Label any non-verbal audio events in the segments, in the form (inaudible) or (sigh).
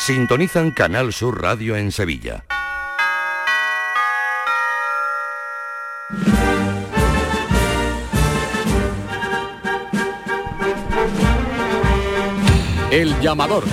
sintonizan Canal Sur Radio en Sevilla. El llamador.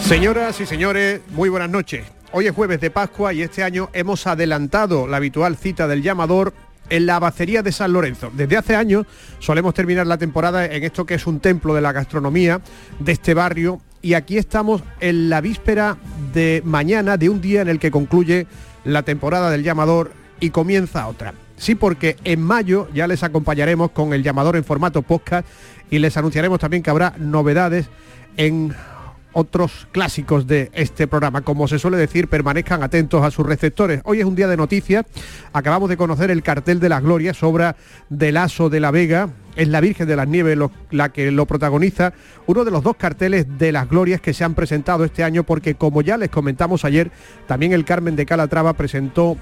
Señoras y señores, muy buenas noches. Hoy es jueves de Pascua y este año hemos adelantado la habitual cita del llamador en la Abacería de San Lorenzo. Desde hace años solemos terminar la temporada en esto que es un templo de la gastronomía de este barrio y aquí estamos en la víspera de mañana de un día en el que concluye la temporada del llamador y comienza otra. Sí, porque en mayo ya les acompañaremos con el llamador en formato podcast y les anunciaremos también que habrá novedades en otros clásicos de este programa. Como se suele decir, permanezcan atentos a sus receptores. Hoy es un día de noticias. Acabamos de conocer el cartel de las glorias, obra del Aso de la Vega. Es la Virgen de las Nieves la que lo protagoniza. Uno de los dos carteles de las glorias que se han presentado este año, porque como ya les comentamos ayer, también el Carmen de Calatrava presentó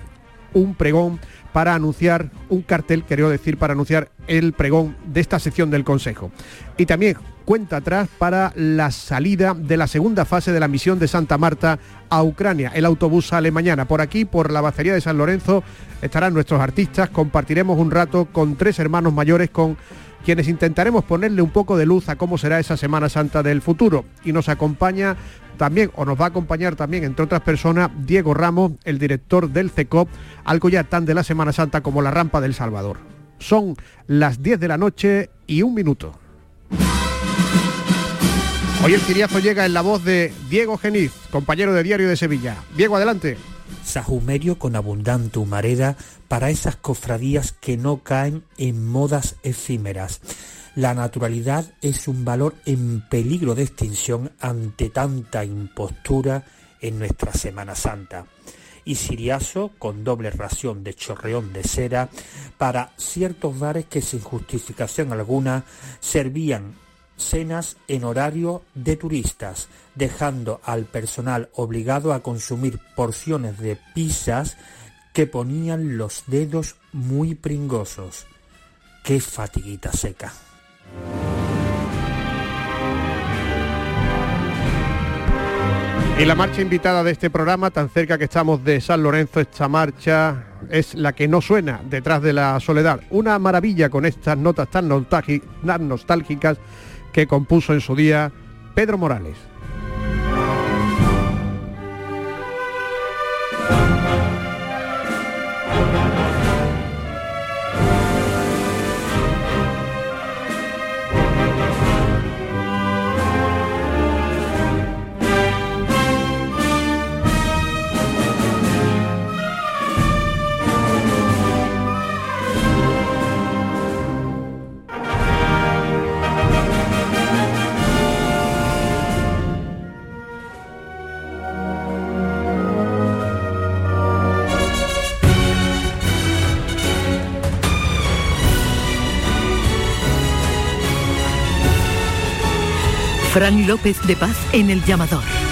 un pregón para anunciar un cartel, quiero decir, para anunciar el pregón de esta sección del Consejo. Y también cuenta atrás para la salida de la segunda fase de la misión de Santa Marta a Ucrania. El autobús sale mañana. Por aquí, por la bacería de San Lorenzo, estarán nuestros artistas. Compartiremos un rato con tres hermanos mayores con quienes intentaremos ponerle un poco de luz a cómo será esa Semana Santa del futuro. Y nos acompaña también, o nos va a acompañar también, entre otras personas, Diego Ramos, el director del CECOP, algo ya tan de la Semana Santa como la Rampa del Salvador. Son las 10 de la noche y un minuto. Hoy el ciriazo llega en la voz de Diego Geniz, compañero de Diario de Sevilla. Diego, adelante. Sajumerio con abundante humareda para esas cofradías que no caen en modas efímeras. La naturalidad es un valor en peligro de extinción ante tanta impostura en nuestra Semana Santa. Y Siriazo con doble ración de chorreón de cera para ciertos bares que sin justificación alguna servían cenas en horario de turistas, dejando al personal obligado a consumir porciones de pizzas que ponían los dedos muy pringosos. ¡Qué fatiguita seca! Y la marcha invitada de este programa, tan cerca que estamos de San Lorenzo, esta marcha es la que no suena detrás de la soledad. Una maravilla con estas notas tan nostálgicas que compuso en su día Pedro Morales. Fran López de Paz en el llamador.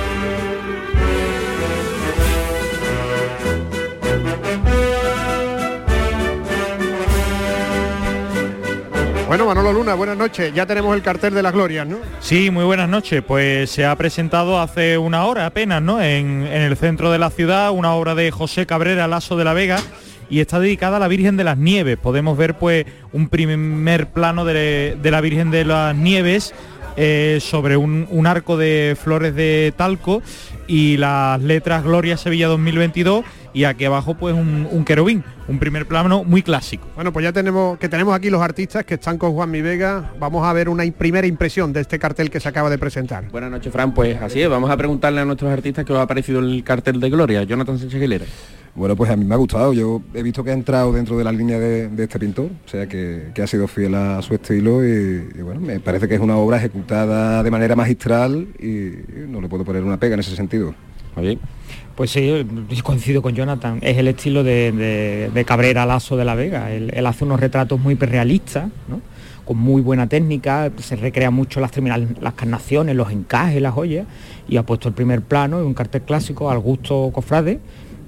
Bueno, Manolo Luna, buenas noches. Ya tenemos el cartel de las glorias, ¿no? Sí, muy buenas noches. Pues se ha presentado hace una hora apenas, ¿no? En, el centro de la ciudad, una obra de José Cabrera Lazo de la Vega y está dedicada a la Virgen de las Nieves. Podemos ver pues un primer plano de, la Virgen de las Nieves eh, sobre un, un, arco de flores de talco y las letras Gloria Sevilla 2022 y aquí abajo pues un, un querubín, un primer plano muy clásico. Bueno, pues ya tenemos que tenemos aquí los artistas que están con Juan Mi Vega. Vamos a ver una primera impresión de este cartel que se acaba de presentar. Buenas noches, Fran. Pues así es, vamos a preguntarle a nuestros artistas qué os ha parecido el cartel de Gloria. Jonathan Sánchez Aguilera. Bueno, pues a mí me ha gustado. Yo he visto que ha entrado dentro de la línea de, de este pintor, o sea que, que, ha sido fiel a su estilo y, y, bueno, me parece que es una obra ejecutada de manera magistral y no le puedo poner una pega en ese sentido. Oye. Pues sí, coincido con Jonathan. Es el estilo de, Cabrera Lazo de la Vega. Él, él, hace unos retratos muy realistas, ¿no? con muy buena técnica, se recrea mucho las, las carnaciones, los encajes, las joyas, y ha puesto el primer plano en un cartel clásico al gusto cofrade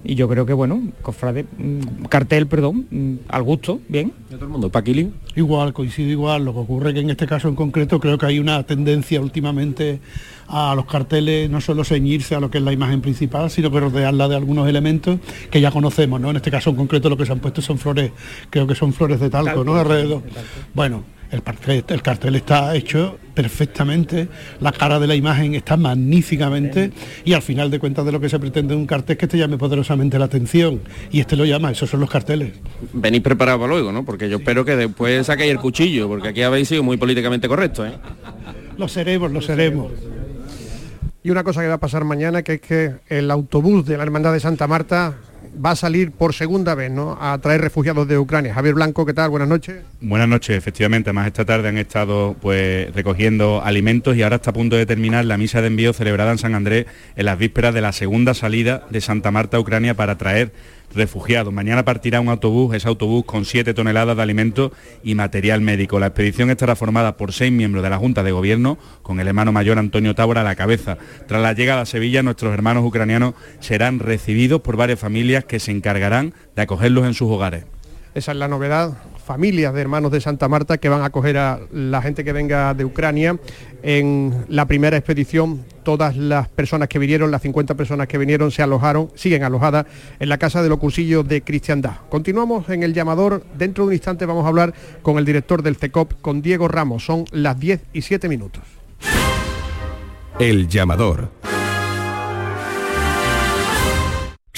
y yo creo que bueno, cofrade, mm, cartel, perdón, mm, al gusto, bien. De todo el mundo, Paquili. Igual, coincido igual, lo que ocurre que en este caso en concreto creo que hay una tendencia últimamente a los carteles no solo ceñirse a lo que es la imagen principal, sino que rodearla de algunos elementos que ya conocemos, ¿no? En este caso en concreto lo que se han puesto son flores, creo que son flores de talco, talco ¿no? Alrededor. Bueno, el cartel, el cartel, está hecho perfectamente, la cara de la imagen está magníficamente y al final de cuentas de lo que se pretende un cartel es que te llame poderosamente la atención y este lo llama, esos son los carteles. Venís preparado para luego, ¿no? Porque yo sí. espero que después saquéis el cuchillo, porque aquí habéis sido muy políticamente correcto, ¿eh? Lo seremos, lo seremos. Y una cosa que va a pasar mañana, que es que el autobús de la Hermandad de Santa Marta va a salir por segunda vez ¿no? a traer refugiados de Ucrania. Javier Blanco, ¿qué tal? Buenas noches. Buenas noches, efectivamente. Además esta tarde han estado pues recogiendo alimentos y ahora está a punto de terminar la misa de envío celebrada en San Andrés en las vísperas de la segunda salida de Santa Marta a Ucrania para traer refugiados. Mañana partirá un autobús, ese autobús con 7 toneladas de alimentos y material médico. La expedición estará formada por seis miembros de la Junta de Gobierno, con el hermano mayor Antonio Tábora a la cabeza. Tras la llegada a Sevilla, nuestros hermanos ucranianos serán recibidos por varias familias que se encargarán de acogerlos en sus hogares. Esa es la novedad, familias de hermanos de Santa Marta que van a acoger a la gente que venga de Ucrania. En la primera expedición, todas las personas que vinieron, las 50 personas que vinieron, se alojaron, siguen alojadas en la Casa de los Cursillos de Cristiandad. Continuamos en el llamador. Dentro de un instante vamos a hablar con el director del CECOP, con Diego Ramos. Son las 10 y 7 minutos. El llamador.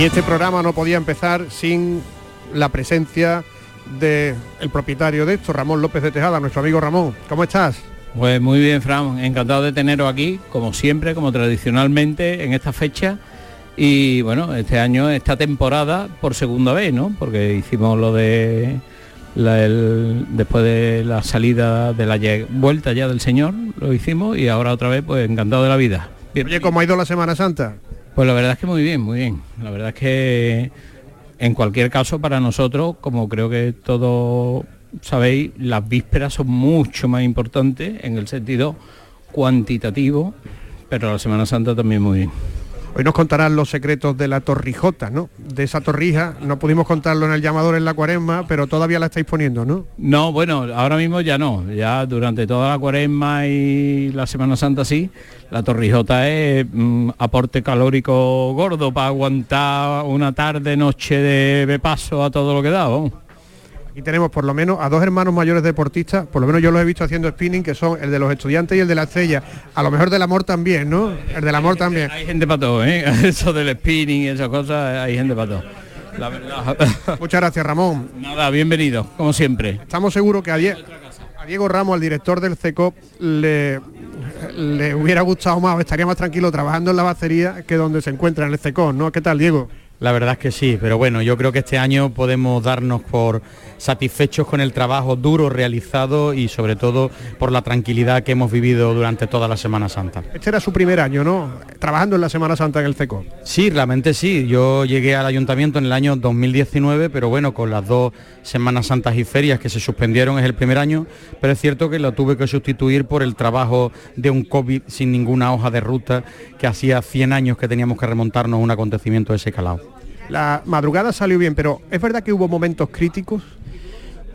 Y este programa no podía empezar sin la presencia del el propietario de esto, Ramón López de Tejada, nuestro amigo Ramón. ¿Cómo estás? Pues muy bien, Fran, encantado de teneros aquí, como siempre, como tradicionalmente en esta fecha. Y bueno, este año, esta temporada, por segunda vez, ¿no? Porque hicimos lo de la, el, después de la salida de la vuelta ya del Señor, lo hicimos y ahora otra vez, pues encantado de la vida. Bien. Oye, ¿cómo ha ido la Semana Santa? Pues la verdad es que muy bien, muy bien. La verdad es que en cualquier caso para nosotros, como creo que todos sabéis, las vísperas son mucho más importantes en el sentido cuantitativo, pero la Semana Santa también muy bien. Hoy nos contarán los secretos de la torrijota, ¿no? De esa torrija, no pudimos contarlo en el llamador en la cuaresma, pero todavía la estáis poniendo, ¿no? No, bueno, ahora mismo ya no, ya durante toda la cuaresma y la Semana Santa sí, la torrijota es mm, aporte calórico gordo para aguantar una tarde, noche de, paso a todo lo que da, vamos. Aquí tenemos por lo menos a dos hermanos mayores deportistas, por lo menos yo los he visto haciendo spinning, que son el de los estudiantes y el de la estrella. A lo mejor del amor también, ¿no? El del amor también. Hay gente para todo, ¿eh? (laughs) Eso del spinning y esas cosas, hay gente para todo. La verdad. (laughs) Muchas gracias, Ramón. Nada, bienvenido, como siempre. Estamos seguros que a Diego Ramos, al director del CECOP, le, le hubiera gustado más, estaría más tranquilo trabajando en la bacería que donde se encuentra en el CECOP, ¿no? ¿Qué tal, Diego? La verdad es que sí, pero bueno, yo creo que este año podemos darnos por satisfechos con el trabajo duro realizado y sobre todo por la tranquilidad que hemos vivido durante toda la Semana Santa. Este era su primer año, ¿no? Trabajando en la Semana Santa en el CECO. Sí, realmente sí. Yo llegué al ayuntamiento en el año 2019, pero bueno, con las dos Semanas Santas y ferias que se suspendieron es el primer año, pero es cierto que lo tuve que sustituir por el trabajo de un COVID sin ninguna hoja de ruta que hacía 100 años que teníamos que remontarnos a un acontecimiento de ese calado. La madrugada salió bien, pero ¿es verdad que hubo momentos críticos?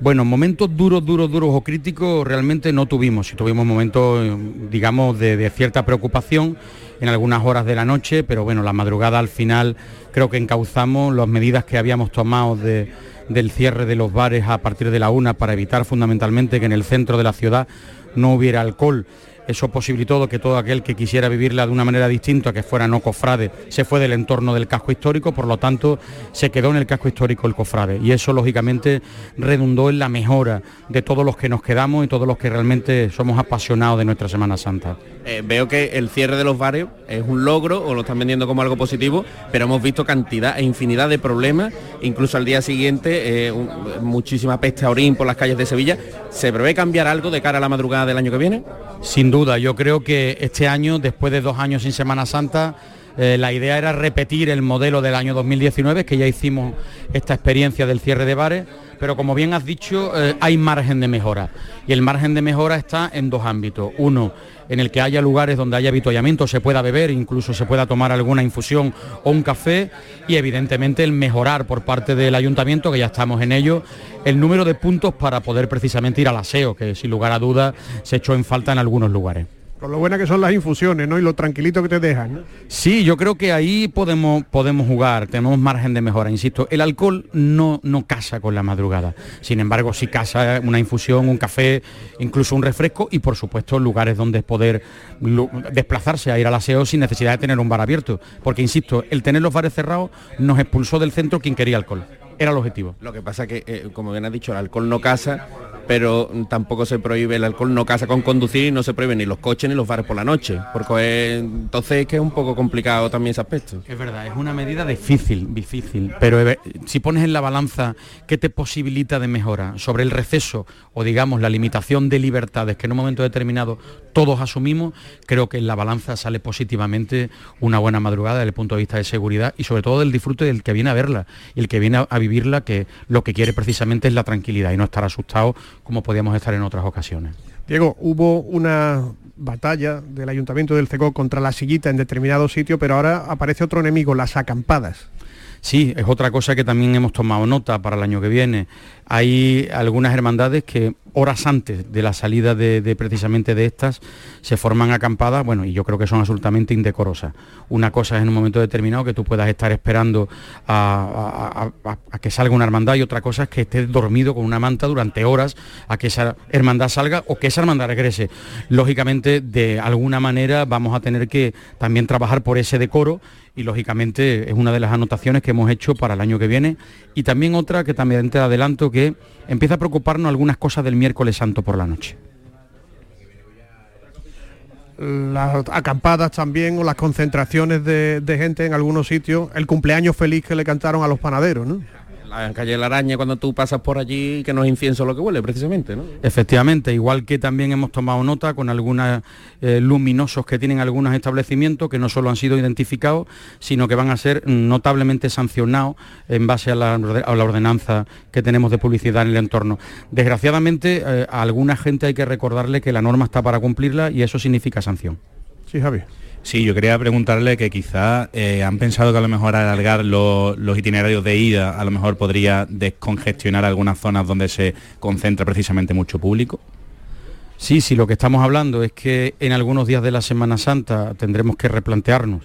Bueno, momentos duros, duros, duros o críticos realmente no tuvimos. Si tuvimos momentos, digamos, de, cierta preocupación en algunas horas de la noche, pero bueno, la madrugada al final creo que encauzamos las medidas que habíamos tomado del cierre de los bares a partir de la una para evitar fundamentalmente que en el centro de la ciudad no hubiera alcohol eso posibilitó que todo aquel que quisiera vivirla de una manera distinta, que fuera no cofrade, se fue del entorno del casco histórico, por lo tanto se quedó en el casco histórico el cofrade. Y eso lógicamente redundó en la mejora de todos los que nos quedamos y todos los que realmente somos apasionados de nuestra Semana Santa. Eh, veo que el cierre de los barrios es un logro o lo están vendiendo como algo positivo, pero hemos visto cantidad e infinidad de problemas, incluso al día siguiente eh, muchísima peste a orín por las calles de Sevilla. ¿Se prevé cambiar algo de cara a la madrugada del año que viene? Sin duda, yo creo que este año, después de dos años sin Semana Santa, eh, la idea era repetir el modelo del año 2019, que ya hicimos esta experiencia del cierre de bares, pero como bien has dicho, hay margen de mejora. Y el margen de mejora está en dos ámbitos. Uno, en el que haya lugares donde haya avituallamiento, se pueda beber, incluso se pueda tomar alguna infusión o un café y evidentemente el mejorar por parte del ayuntamiento, que ya estamos en ello, el número de puntos para poder precisamente ir al aseo, que sin lugar a dudas se echó en falta en algunos lugares. Lo buena que son las infusiones, ¿no? Y lo tranquilito que te dejan. Sí, yo creo que ahí podemos, podemos jugar, tenemos margen de mejora, insisto. El alcohol no, no casa con la madrugada. Sin embargo, sí casa una infusión, un café, incluso un refresco y por supuesto lugares donde poder desplazarse a ir al aseo sin necesidad de tener un bar abierto. Porque, insisto, el tener los bares cerrados nos expulsó del centro quien quería alcohol. Era el objetivo. Lo que pasa que, eh, como bien has dicho, el alcohol no casa pero tampoco se prohíbe el alcohol, no casa con conducir y no se prohíben ni los coches ni los bares por la noche, porque entonces es que es un poco complicado también ese aspecto. Es verdad, es una medida difícil, difícil, pero si pones en la balanza qué te posibilita de mejora sobre el receso o digamos la limitación de libertades que en un momento determinado todos asumimos, creo que en la balanza sale positivamente una buena madrugada desde el punto de vista de seguridad y sobre todo del disfrute del que viene a verla y el que viene a vivirla que lo que quiere precisamente es la tranquilidad y no estar asustado como podíamos estar en otras ocasiones. Diego, hubo una batalla del Ayuntamiento del Cegó contra la sillita en determinado sitio, pero ahora aparece otro enemigo, las acampadas. Sí, es otra cosa que también hemos tomado nota para el año que viene. Hay algunas hermandades que horas antes de la salida de, precisamente de estas se forman acampadas, bueno, y yo creo que son absolutamente indecorosas. Una cosa es en un momento determinado que tú puedas estar esperando a, que salga una hermandad y otra cosa es que estés dormido con una manta durante horas a que esa hermandad salga o que esa hermandad regrese. Lógicamente, de alguna manera vamos a tener que también trabajar por ese decoro y lógicamente es una de las anotaciones que hemos hecho para el año que viene y también otra que también te adelanto que empieza a preocuparnos algunas cosas del miércoles santo por la noche. Las acampadas también o las concentraciones de, gente en algunos sitios, el cumpleaños feliz que le cantaron a los panaderos. La calle La Araña cuando tú pasas por allí que no es incienso lo que huele precisamente, ¿no? Efectivamente, igual que también hemos tomado nota con algunos eh, luminosos que tienen algunos establecimientos que no solo han sido identificados, sino que van a ser notablemente sancionados en base a la, ordenanza que tenemos de publicidad en el entorno. Desgraciadamente, eh, a alguna gente hay que recordarle que la norma está para cumplirla y eso significa sanción. Sí, Javi. Sí, yo quería preguntarle que quizás eh, han pensado que a lo mejor alargar los itinerarios de ida a lo mejor podría descongestionar algunas zonas donde se concentra precisamente mucho público. Sí, sí, lo que estamos hablando es que en algunos días de la Semana Santa tendremos que replantearnos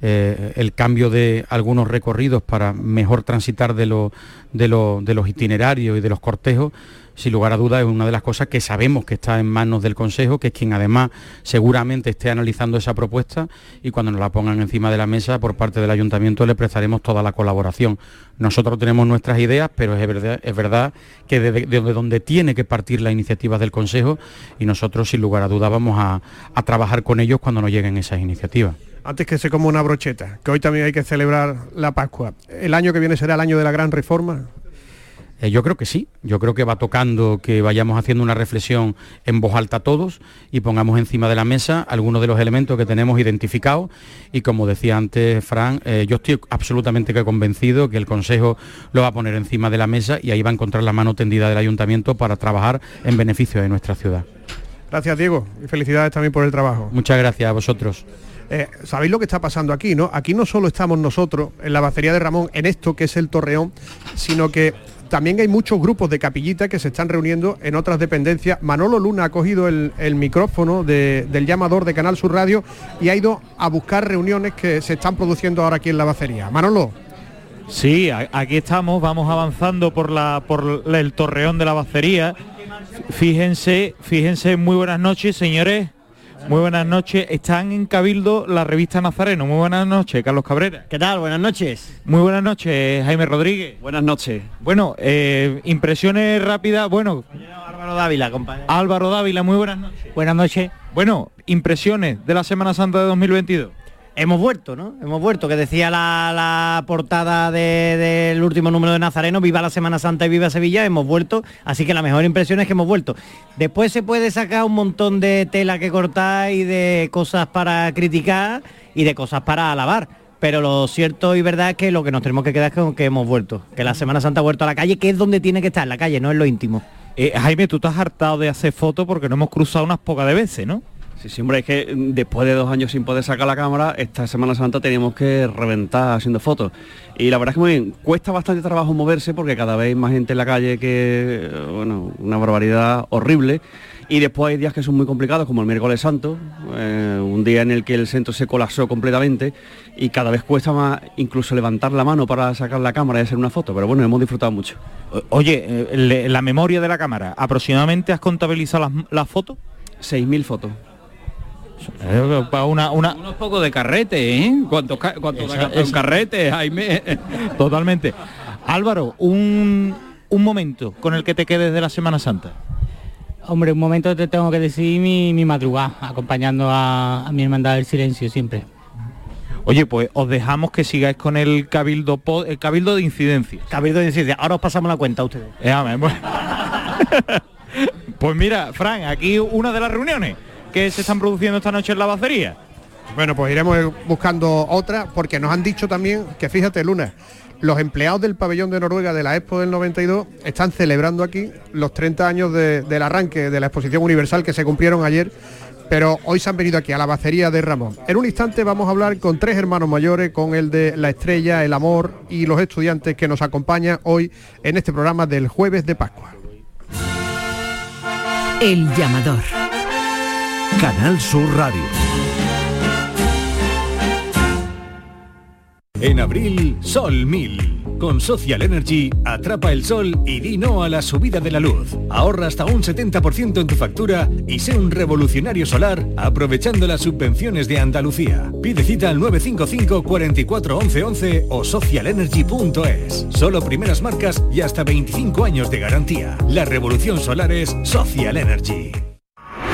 eh, el cambio de algunos recorridos para mejor transitar de, de los itinerarios y de los cortejos sin lugar a dudas es una de las cosas que sabemos que está en manos del Consejo, que es quien además seguramente esté analizando esa propuesta y cuando nos la pongan encima de la mesa por parte del Ayuntamiento le prestaremos toda la colaboración. Nosotros tenemos nuestras ideas, pero es verdad, que desde donde tiene que partir la iniciativa del Consejo y nosotros sin lugar a dudas vamos a, a trabajar con ellos cuando nos lleguen esas iniciativas. antes que se coma una brocheta, que hoy también hay que celebrar la Pascua. ¿El año que viene será el año de la gran reforma? Eh, yo creo que sí, yo creo que va tocando que vayamos haciendo una reflexión en voz alta todos y pongamos encima de la mesa algunos de los elementos que tenemos identificados y como decía antes Fran, eh, yo estoy absolutamente convencido que el Consejo lo va a poner encima de la mesa y ahí va a encontrar la mano tendida del Ayuntamiento para trabajar en beneficio de nuestra ciudad. Gracias Diego y felicidades también por el trabajo. Muchas gracias a vosotros. Eh, Sabéis lo que está pasando aquí, ¿no? Aquí no solo estamos nosotros en la bacería de Ramón, en esto que es el Torreón, sino que también hay muchos grupos de capillitas que se están reuniendo en otras dependencias. Manolo Luna ha cogido el, micrófono del llamador de Canal Sur Radio y ha ido a buscar reuniones que se están produciendo ahora aquí en la bacería. Manolo. Sí, aquí estamos, vamos avanzando por, por el torreón de la bacería. Fíjense, fíjense, muy buenas noches, señores. Muy buenas noches. Están en Cabildo la revista Nazareno. Muy buenas noches, Carlos Cabrera. ¿Qué tal? Buenas noches. Muy buenas noches, Jaime Rodríguez. Buenas noches. Bueno, eh, impresiones rápidas. Bueno, Álvaro Dávila, compañero. Álvaro Dávila, muy buenas noches. Buenas noches. Bueno, impresiones de la Semana Santa de 2022 hemos vuelto, ¿no? Hemos vuelto, que decía la, portada del último número de Nazareno, viva la Semana Santa y viva Sevilla, hemos vuelto, así que la mejor impresión es que hemos vuelto. Después se puede sacar un montón de tela que cortar y de cosas para criticar y de cosas para alabar. Pero lo cierto y verdad es que lo que nos tenemos que quedar es que hemos vuelto, que la Semana Santa ha vuelto a la calle, que es donde tiene que estar, la calle, no en lo íntimo. Eh, Jaime, tú estás hartado de hacer fotos porque no hemos cruzado unas pocas de veces, ¿no? Sí, sí, hombre, es que después de dos años sin poder sacar la cámara, esta Semana Santa teníamos que reventar haciendo fotos. Y la verdad es que muy bien, cuesta bastante trabajo moverse porque cada vez hay más gente en la calle que, bueno, una barbaridad horrible. Y después hay días que son muy complicados, como el miércoles santo, eh, un día en el que el centro se colapsó completamente y cada vez cuesta más incluso levantar la mano para sacar la cámara y hacer una foto, pero bueno, hemos disfrutado mucho. Oye, eh, la memoria de la cámara, ¿aproximadamente has contabilizado las, las fotos? 6.000 fotos. Eh, una, una... Unos pocos de carrete, ¿eh? ¿Cuántos, carretes, Jaime? (laughs) Totalmente. Álvaro, un, un momento con el que te quedes de la Semana Santa. Hombre, un momento te tengo que decir mi, mi madrugada, acompañando a, mi hermandad del silencio siempre. Oye, pues os dejamos que sigáis con el cabildo el cabildo de incidencia. Cabildo de incidencia. Ahora os pasamos la cuenta a ustedes. Eh, (laughs) pues mira, Fran, aquí una de las reuniones que se están produciendo esta noche en la bacería? Bueno, pues iremos buscando otra, porque nos han dicho también que, fíjate, Luna, los empleados del pabellón de Noruega de la Expo del 92 están celebrando aquí los 30 años del arranque de la exposición universal que se cumplieron ayer, pero hoy se han venido aquí a la bacería de Ramón. En un instante vamos a hablar con tres hermanos mayores, con el de La Estrella, El Amor y los estudiantes que nos acompañan hoy en este programa del jueves de Pascua. El llamador. Canal Sur Radio. En abril, Sol 1000. Con Social Energy, atrapa el sol y di no a la subida de la luz. Ahorra hasta un 70% en tu factura y sé un revolucionario solar aprovechando las subvenciones de Andalucía. Pide cita al 955 44 11 o socialenergy.es. Solo primeras marcas y hasta 25 años de garantía. La revolución solar es Social Energy.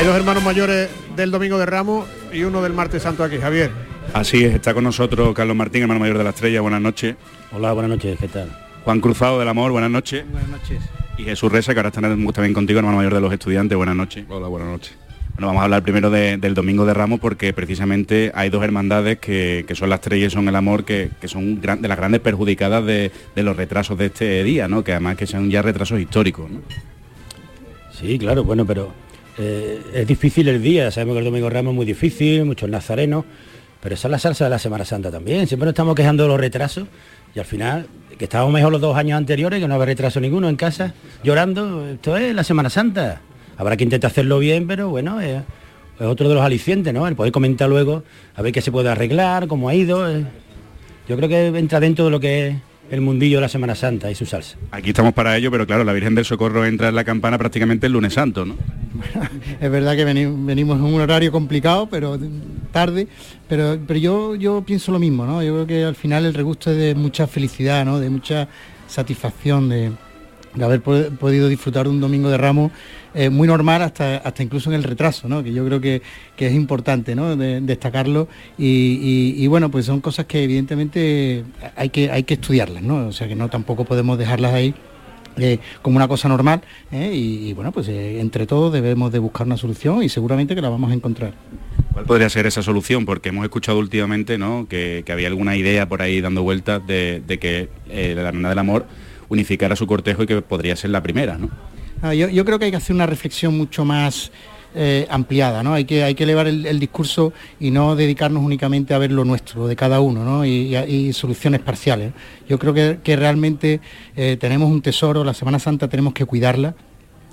Hay dos hermanos mayores del Domingo de Ramos y uno del Martes Santo aquí, Javier. Así es, está con nosotros Carlos Martín, hermano mayor de la Estrella, buenas noches. Hola, buenas noches, ¿qué tal? Juan Cruzado del Amor, buenas noches. Buenas noches. Y Jesús Reza, que ahora está también contigo, hermano mayor de los estudiantes, buenas noches. Hola, buenas noches. Bueno, vamos a hablar primero del Domingo de Ramos porque precisamente hay dos hermandades que, son las Estrella y son el Amor, que, son de las grandes perjudicadas de, los retrasos de este día, ¿no? Que además que son ya retrasos históricos, Sí, claro, bueno, pero eh, es difícil el día, sabemos que el Domingo Ramos es muy difícil, muchos nazarenos, pero esa es la salsa de la Semana Santa también. Siempre nos estamos quejando de los retrasos y al final, que estábamos mejor los dos años anteriores, que no había retraso ninguno en casa, llorando, esto es la Semana Santa. Habrá que intentar hacerlo bien, pero bueno, es otro de los alicientes, ¿no? El poder comentar luego, a ver qué se puede arreglar, cómo ha ido. eh. Yo creo que entra dentro de lo que es el mundillo de la Semana Santa y su salsa. Aquí estamos para ello, pero claro, la Virgen del Socorro entra en la campana prácticamente el lunes santo, ¿no? (laughs) Es verdad que veni- venimos en un horario complicado, pero tarde, pero, pero yo, yo pienso lo mismo, ¿no? Yo creo que al final el regusto es de mucha felicidad, ¿no? De mucha satisfacción de, de haber po- podido disfrutar de un domingo de Ramos eh, muy normal hasta, hasta incluso en el retraso, ¿no? Que yo creo que, que es importante, ¿no? De- destacarlo y, y- bueno, pues son cosas que evidentemente hay que, hay que estudiarlas, ¿no? O sea que no tampoco podemos dejarlas ahí eh, como una cosa normal ¿eh? y, bueno pues eh, entre todos debemos de buscar una solución y seguramente que la vamos a encontrar ¿Cuál podría ser esa solución? Porque hemos escuchado últimamente ¿no? que, que había alguna idea por ahí dando vueltas de, de que la Hermandad del Amor unificara su cortejo y que podría ser la primera, ¿no? Ah, yo, creo que hay que hacer una reflexión mucho más eh, ampliada, ¿no? Hay que, hay que elevar el, discurso y no dedicarnos únicamente a ver lo nuestro, de cada uno, ¿no? Y, soluciones parciales. Yo creo que, que realmente eh, tenemos un tesoro, la Semana Santa tenemos que cuidarla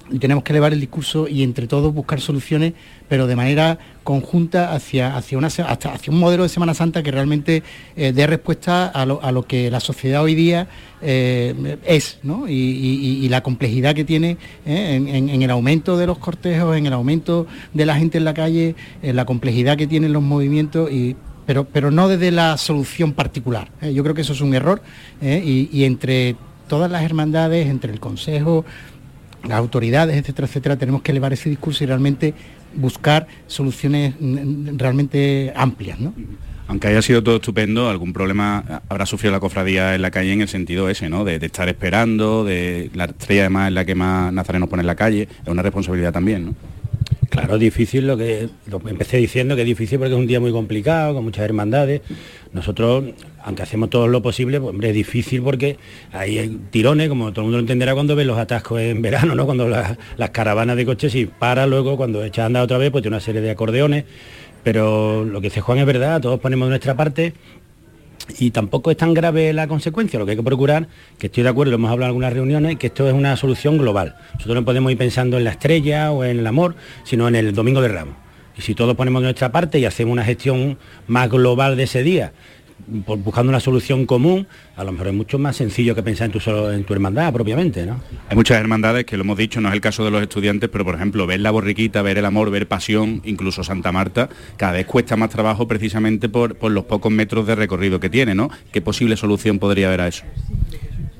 y tenemos que elevar el discurso y entre todos buscar soluciones, pero de manera conjunta hacia, hacia, un modelo de Semana Santa que realmente eh, dé respuesta a lo, a lo que la sociedad hoy día eh, es, ¿no? Y, la complejidad que tiene ¿eh? en, el aumento de los cortejos, en el aumento de la gente en la calle, en la complejidad que tienen los movimientos y pero, pero no desde la solución particular. Yo creo que eso es un error y entre todas las hermandades, entre el Consejo, las autoridades, etcétera, etcétera, tenemos que elevar ese discurso y realmente buscar soluciones mm, realmente amplias, ¿no? Aunque haya sido todo estupendo, algún problema habrá sufrido la cofradía en la calle en el sentido ese, ¿no? De, estar esperando, de la estrella además es la que más nazarenos pone en la calle, es una responsabilidad también, ¿no? Claro, difícil lo que, empecé diciendo, que es difícil porque es un día muy complicado, con muchas hermandades. Nosotros, aunque hacemos todo lo posible, pues hombre, es difícil porque hay tirones, como todo el mundo lo entenderá cuando ve los atascos en verano, ¿no? Cuando la- las caravanas de coches y para luego, cuando echa a andar otra vez, pues tiene una serie de acordeones. Pero lo que dice Juan es verdad, todos ponemos nuestra parte y tampoco es tan grave la consecuencia, lo que hay que procurar, que estoy de acuerdo, lo hemos hablado en algunas reuniones, que esto es una solución global. Nosotros no podemos ir pensando en la estrella o en el amor, sino en el domingo de Ramos. Y si todos ponemos nuestra parte y hacemos una gestión más global de ese día, buscando una solución común, a lo mejor es mucho más sencillo que pensar en tu, en tu hermandad propiamente, ¿no? Hay muchas hermandades que lo hemos dicho, no es el caso de los estudiantes, pero por ejemplo, ver la borriquita, ver el amor, ver pasión, incluso Santa Marta, cada vez cuesta más trabajo precisamente por, por los pocos metros de recorrido que tiene, ¿no? ¿Qué posible solución podría haber a eso?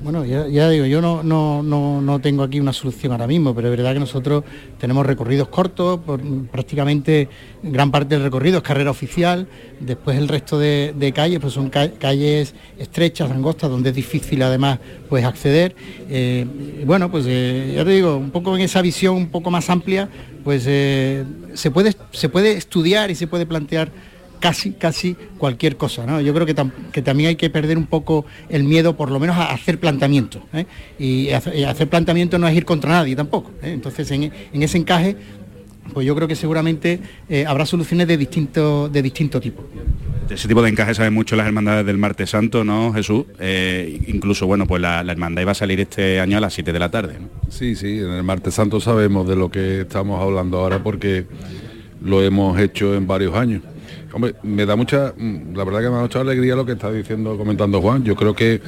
Bueno, ya, digo, yo no, no, no, no tengo aquí una solución ahora mismo, pero es verdad que nosotros tenemos recorridos cortos, prácticamente gran parte del recorrido es carrera oficial, después el resto de, de calles pues son ca- calles estrechas, angostas, donde es difícil además pues acceder. Eh, bueno, pues eh, ya te digo, un poco en esa visión un poco más amplia, pues eh, se, puede, se puede estudiar y se puede plantear casi, casi cualquier cosa. ¿no? Yo creo que, tam- que también hay que perder un poco el miedo, por lo menos a hacer planteamientos. ¿eh? Y, hace- y hacer planteamiento no es ir contra nadie tampoco. ¿eh? Entonces, en, en ese encaje, pues yo creo que seguramente eh, habrá soluciones de distinto, de distinto tipo. De ese tipo de encaje saben mucho las hermandades del Martes Santo, ¿no, Jesús? Eh, incluso, bueno, pues la, la hermandad iba a salir este año a las 7 de la tarde, ¿no? Sí, sí, en el Martes Santo sabemos de lo que estamos hablando ahora porque lo hemos hecho en varios años. Hombre, me da mucha, mm, la verdad que me da mucha alegría lo que está diciendo, comentando Juan. Yo creo que,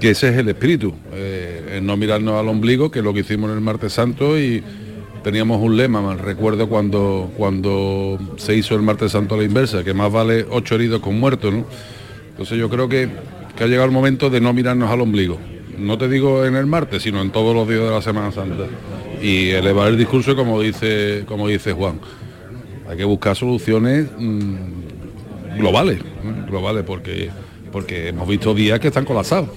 ese es el espíritu, eh, no mirarnos al ombligo, que es lo que hicimos en el Martes Santo y teníamos un lema, recuerdo cuando, cuando se hizo el Martes Santo a la inversa, que más vale ocho heridos con muertos, ¿no? Entonces yo creo que, que ha llegado el momento de no mirarnos al ombligo. No te digo en el martes, sino en todos los días de la Semana Santa. Y elevar el discurso como dice, como dice Juan. Hay que buscar soluciones mm, globales, globales, porque, porque hemos visto días que están colapsados.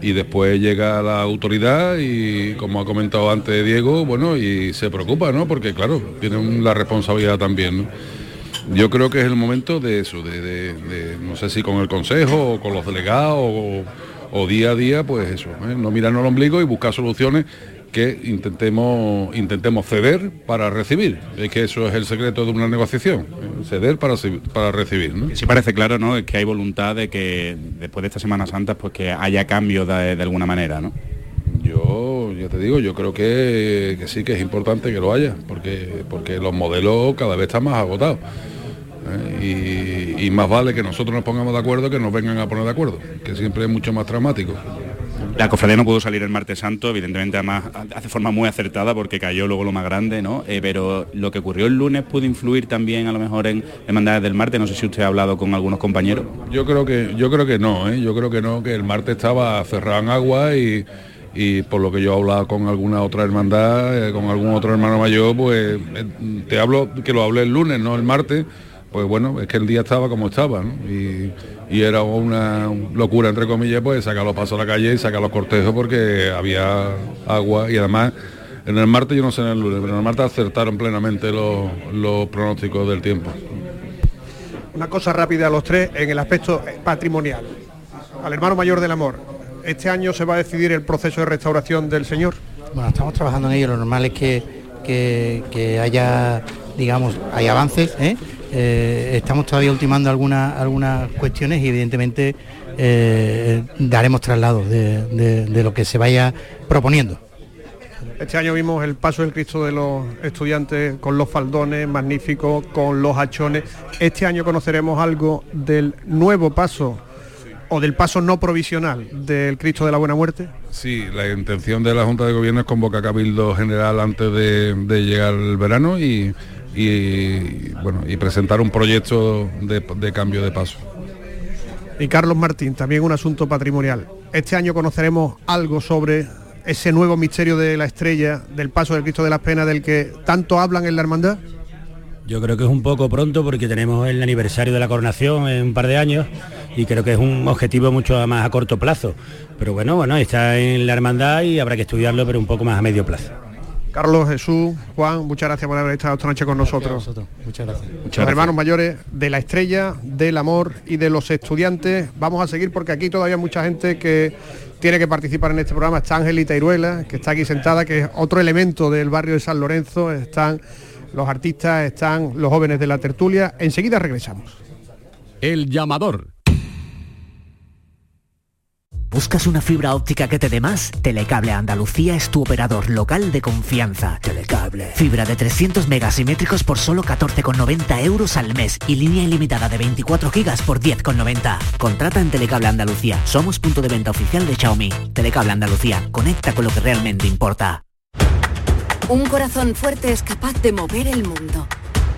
Y después llega la autoridad y, como ha comentado antes Diego, bueno, y se preocupa, ¿no? Porque claro, tienen la responsabilidad también. Yo creo que es el momento de eso, de, no sé si con el consejo o con los delegados o, día a día, pues eso, ¿eh? no mirarnos al ombligo y buscar soluciones que intentemos, intentemos ceder para recibir. Es que eso es el secreto de una negociación, ceder para, para recibir. ¿no? Sí parece claro, ¿no? Es que hay voluntad de que después de esta Semana Santa, pues que haya cambios de, de alguna manera, ¿no? Yo, ya te digo, yo creo que, que sí que es importante que lo haya, porque, porque los modelos cada vez están más agotados. ¿eh? Y, y más vale que nosotros nos pongamos de acuerdo que nos vengan a poner de acuerdo, que siempre es mucho más traumático. La cofradía no pudo salir el martes santo, evidentemente además hace forma muy acertada porque cayó luego lo más grande, ¿no? Eh, pero lo que ocurrió el lunes pudo influir también a lo mejor en hermandades del martes. No sé si usted ha hablado con algunos compañeros. Yo creo que, yo creo que no, ¿eh? yo creo que no, que el martes estaba cerrado en agua y, y por lo que yo he hablado con alguna otra hermandad, eh, con algún otro hermano mayor, pues eh, te hablo que lo hablé el lunes, no el martes, pues bueno, es que el día estaba como estaba, ¿no? Y, y era una locura, entre comillas, pues sacar los pasos a la calle y sacar los cortejos porque había agua y además en el martes, yo no sé en el lunes, pero en el martes acertaron plenamente los, los pronósticos del tiempo. Una cosa rápida a los tres en el aspecto patrimonial. Al hermano mayor del amor, ¿este año se va a decidir el proceso de restauración del señor? Bueno, estamos trabajando en ello, lo normal es que, que, que haya, digamos, hay avances, ¿eh? Eh, estamos todavía ultimando algunas algunas cuestiones y evidentemente eh, daremos traslado de, de- de lo que se vaya proponiendo. Este año vimos el paso del Cristo de los estudiantes con los faldones, magnífico, con los hachones. Este año conoceremos algo del nuevo paso o del paso no provisional del Cristo de la Buena Muerte. Sí, la intención de la Junta de Gobierno es convocar Cabildo General antes de, de llegar el verano y, y, bueno, y presentar un proyecto de, de cambio de paso. Y Carlos Martín, también un asunto patrimonial. Este año conoceremos algo sobre ese nuevo misterio de la estrella, del paso del Cristo de las Penas, del que tanto hablan en la hermandad. Yo creo que es un poco pronto porque tenemos el aniversario de la coronación en un par de años y creo que es un objetivo mucho más a corto plazo. Pero bueno, bueno, está en la hermandad y habrá que estudiarlo, pero un poco más a medio plazo. Carlos, Jesús, Juan, muchas gracias por haber estado esta noche con nosotros. Muchas gracias. los hermanos mayores de la estrella, del amor y de los estudiantes. Vamos a seguir porque aquí todavía hay mucha gente que tiene que participar en este programa. Está Angelita Iruela, que está aquí sentada, que es otro elemento del barrio de San Lorenzo. Están los artistas, están los jóvenes de la tertulia. Enseguida regresamos. El llamador. ¿Buscas una fibra óptica que te dé más? Telecable Andalucía es tu operador local de confianza. Telecable. Fibra de 300 megasimétricos por solo 14,90 euros al mes y línea ilimitada de 24 gigas por 10,90. Contrata en Telecable Andalucía. Somos punto de venta oficial de Xiaomi. Telecable Andalucía. Conecta con lo que realmente importa. Un corazón fuerte es capaz de mover el mundo.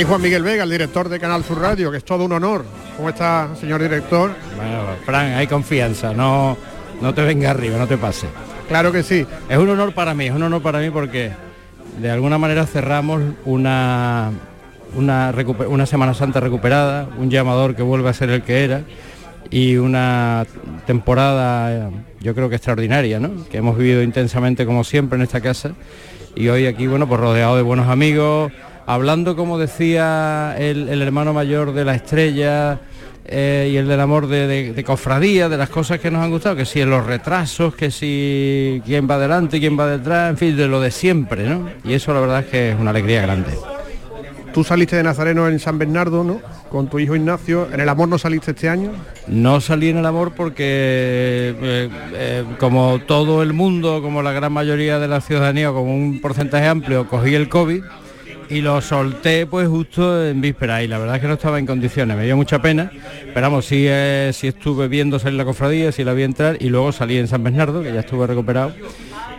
Aquí Juan Miguel Vega, el director de Canal Sur Radio, que es todo un honor. ¿Cómo está, señor director? Bueno, Fran, hay confianza, no, no te venga arriba, no te pase. Claro que sí. Es un honor para mí, es un honor para mí porque de alguna manera cerramos una, una, una Semana Santa recuperada, un llamador que vuelve a ser el que era y una temporada eh, yo creo que extraordinaria, ¿no? que hemos vivido intensamente como siempre en esta casa y hoy aquí, bueno, pues rodeado de buenos amigos, hablando como decía el, el hermano mayor de la estrella eh, y el del amor de, de- de cofradía, de las cosas que nos han gustado, que si en los retrasos, que si quién va adelante, quién va detrás, en fin, de lo de siempre, ¿no? Y eso la verdad es que es una alegría grande. Tú saliste de Nazareno en San Bernardo, ¿no? Con tu hijo Ignacio. ¿En el amor no saliste este año? No salí en el amor porque, eh, eh, como todo el mundo, como la gran mayoría de la ciudadanía, como un porcentaje amplio, cogí el COVID y lo solté pues justo en víspera y la verdad es que no estaba en condiciones, me dio mucha pena, pero vamos, sí, eh, estuve viendo salir la cofradía, sí la vi entrar y luego salí en San Bernardo, que ya estuve recuperado.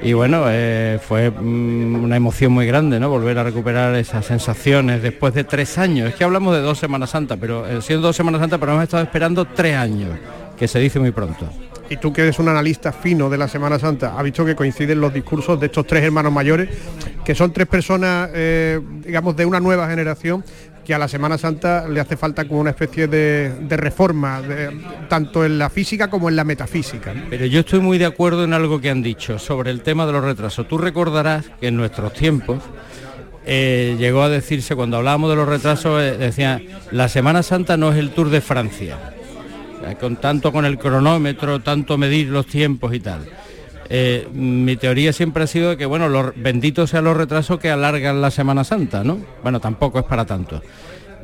Y bueno, eh, fue mm, una emoción muy grande, ¿no? Volver a recuperar esas sensaciones después de tres años. Es que hablamos de dos Semanas Santas, pero eh, siendo dos Semanas Santas, pero hemos estado esperando tres años, que se dice muy pronto. Y tú que eres un analista fino de la Semana Santa, has visto que coinciden los discursos de estos tres hermanos mayores que son tres personas, eh, digamos, de una nueva generación que a la Semana Santa le hace falta como una especie de, de reforma, de- tanto en la física como en la metafísica. ¿no? Pero yo estoy muy de acuerdo en algo que han dicho sobre el tema de los retrasos. Tú recordarás que en nuestros tiempos eh, llegó a decirse, cuando hablábamos de los retrasos, eh, decía, la Semana Santa no es el Tour de Francia, con tanto con el cronómetro, tanto medir los tiempos y tal. Eh, mi teoría siempre ha sido que, bueno, los, benditos sean los retrasos que alargan la Semana Santa, ¿no? Bueno, tampoco es para tanto.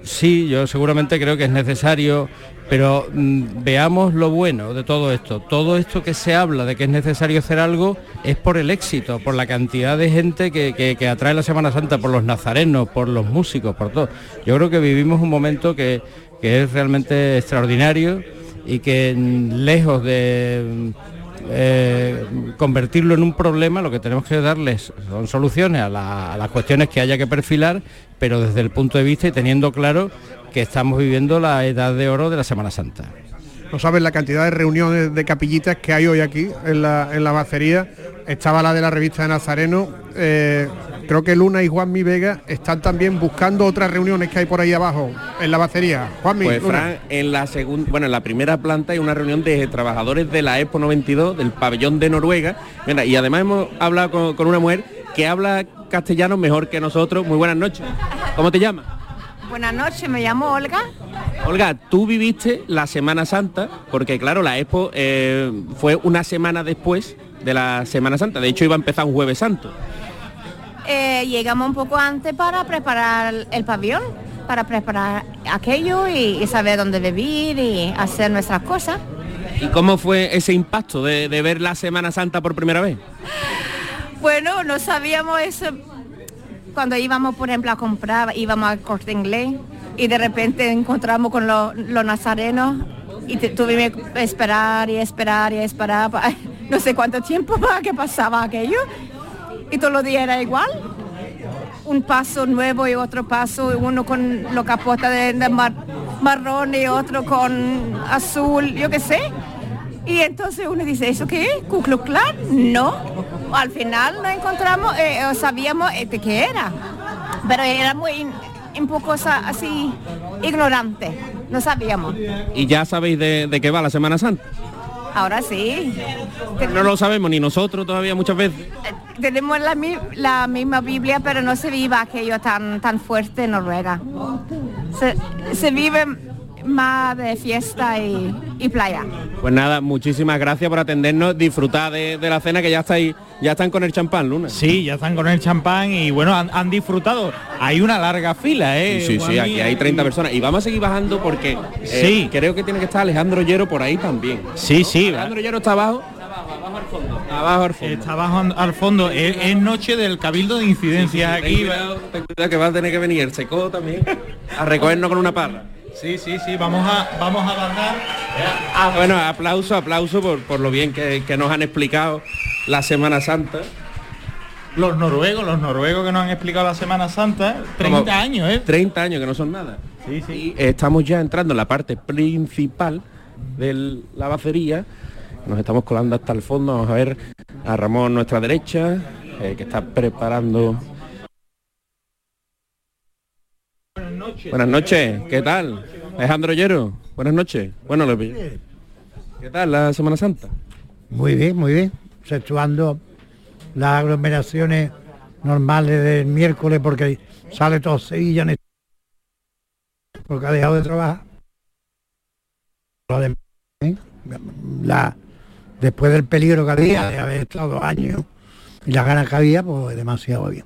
Sí, yo seguramente creo que es necesario, pero mm, veamos lo bueno de todo esto. Todo esto que se habla de que es necesario hacer algo es por el éxito, por la cantidad de gente que, que- que atrae la Semana Santa, por los nazarenos, por los músicos, por todo. Yo creo que vivimos un momento que, que es realmente extraordinario y que lejos de eh, convertirlo en un problema, lo que tenemos que darles son soluciones a las cuestiones que haya que perfilar, pero desde el punto de vista y teniendo claro que estamos viviendo la edad de oro de la Semana Santa. No sabes la cantidad de reuniones de capillitas que hay hoy aquí en la, en la bacería. Estaba la de la revista de Nazareno. eh, creo que Luna y Juanmi Vega están también buscando otras reuniones que hay por ahí abajo en la bacería. Juanmi, Pues Luna. Fran, en la segunda, bueno, en la primera planta hay una reunión de trabajadores de la Expo 92 del pabellón de Noruega. Mira, y además hemos hablado con, con una mujer que habla castellano mejor que nosotros. Muy buenas noches. ¿Cómo te llamas? Buenas noches, me llamo Olga. Olga, tú viviste la Semana Santa, porque claro, la Expo eh, fue una semana después de la Semana Santa. De hecho, iba a empezar un jueves santo. Eh, llegamos un poco antes para preparar el pabellón, para preparar aquello y, y saber dónde vivir y hacer nuestras cosas. ¿Y cómo fue ese impacto de, de ver la Semana Santa por primera vez? Bueno, no sabíamos eso cuando íbamos, por ejemplo, a comprar, íbamos al corte inglés y de repente encontramos con los, los nazarenos y te- tuvimos que esperar y esperar y esperar, (laughs) no sé cuánto tiempo para que pasaba aquello. Y todos los días era igual. Un paso nuevo y otro paso, uno con los capotas de, de mar- marrón y otro con azul, yo qué sé. Y entonces uno dice, ¿eso qué es? ¿Ku? No. Al final no encontramos, eh, o sabíamos eh, de qué era. Pero era muy, un poco así, ignorante. No sabíamos. ¿Y ya sabéis de, de qué va la Semana Santa? Ahora sí. No lo sabemos ni nosotros todavía muchas veces. Tenemos la, mi- la misma Biblia, pero no se vive aquello tan, tan fuerte en Noruega. Se, se vive más de fiesta y, y playa. Pues nada, muchísimas gracias por atendernos, disfrutar de, de la cena que ya estáis, ya están con el champán, Luna. Sí, ya están con el champán y bueno, han, han disfrutado. Hay una larga fila, ¿eh? Sí, sí, sí, aquí hay 30 personas. Y vamos a seguir bajando porque eh, Sí. creo que tiene que estar Alejandro Llero por ahí también. Sí, sí. Alejandro Llero está abajo. Abajo al fondo. Está abajo al- al fondo. Es, es noche del cabildo de incidencias Ten aquí. cuidado, ten cuidado que va a tener que venir el seco también a recogernos con una parra. Sí, sí, sí, vamos a vamos a mandar. Ah, bueno, aplauso, aplauso por, por lo bien que, que nos han explicado la Semana Santa. Los noruegos, los noruegos que nos han explicado la Semana Santa, 30 Como años, ¿eh? 30 años que no son nada. Y estamos ya entrando en la parte principal de la bacería. Nos estamos colando hasta el fondo. Vamos a ver a Ramón a nuestra derecha, eh, que está preparando. Buenas noches, ¿qué tal? Alejandro Llero, buenas noches. Bueno, lo ¿qué tal la Semana Santa? Muy bien, muy bien. Exceptuando las aglomeraciones normales del miércoles porque sale todo Sevilla en este- porque ha dejado de trabajar. ¿eh? La, después del peligro que había de haber estado dos años y las ganas que había, pues demasiado bien.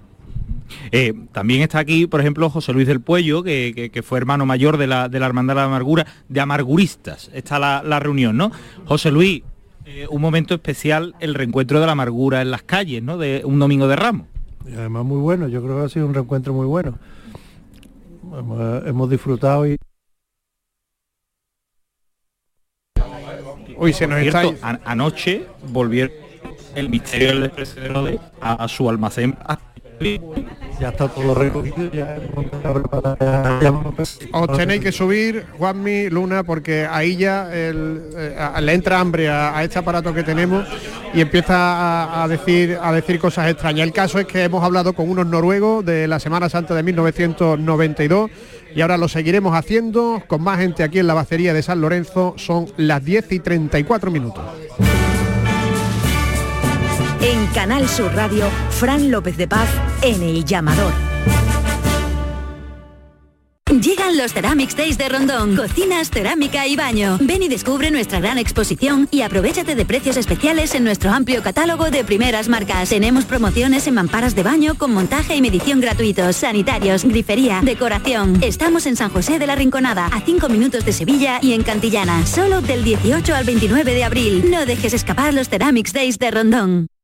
Eh, también está aquí, por ejemplo, José Luis del Puello, que, que- que fue hermano mayor de la, de la Hermandad de la Amargura, de amarguristas. Está la, la reunión, ¿no? José Luis, eh, un momento especial, el reencuentro de la amargura en las calles, ¿no? De un domingo de Ramos. Y además muy bueno, yo creo que ha sido un reencuentro muy bueno. Hemos, hemos disfrutado y Uy, se nos está... anoche volvieron el misterio del despreciadero de a, a su almacén. Ya está todo recogido, ya Os tenéis que subir, Juanmi, Luna, porque ahí ya el- eh, le entra hambre a, a este aparato que tenemos y empieza a, a decir a decir cosas extrañas. El caso es que hemos hablado con unos noruegos de la Semana Santa de 1992 y ahora lo seguiremos haciendo con más gente aquí en la bacería de San Lorenzo. Son las 10 y 34 minutos. En Canal Sur Radio, Fran López de Paz en El Llamador. Llegan los Ceramics Days de Rondón. Cocinas, cerámica y baño. Ven y descubre nuestra gran exposición y aprovechate de precios especiales en nuestro amplio catálogo de primeras marcas. Tenemos promociones en mamparas de baño con montaje y medición gratuitos, sanitarios, grifería, decoración. Estamos en San José de la Rinconada, a 5 minutos de Sevilla y en Cantillana. Solo del 18 al 29 de abril. No dejes escapar los Ceramics Days de Rondón.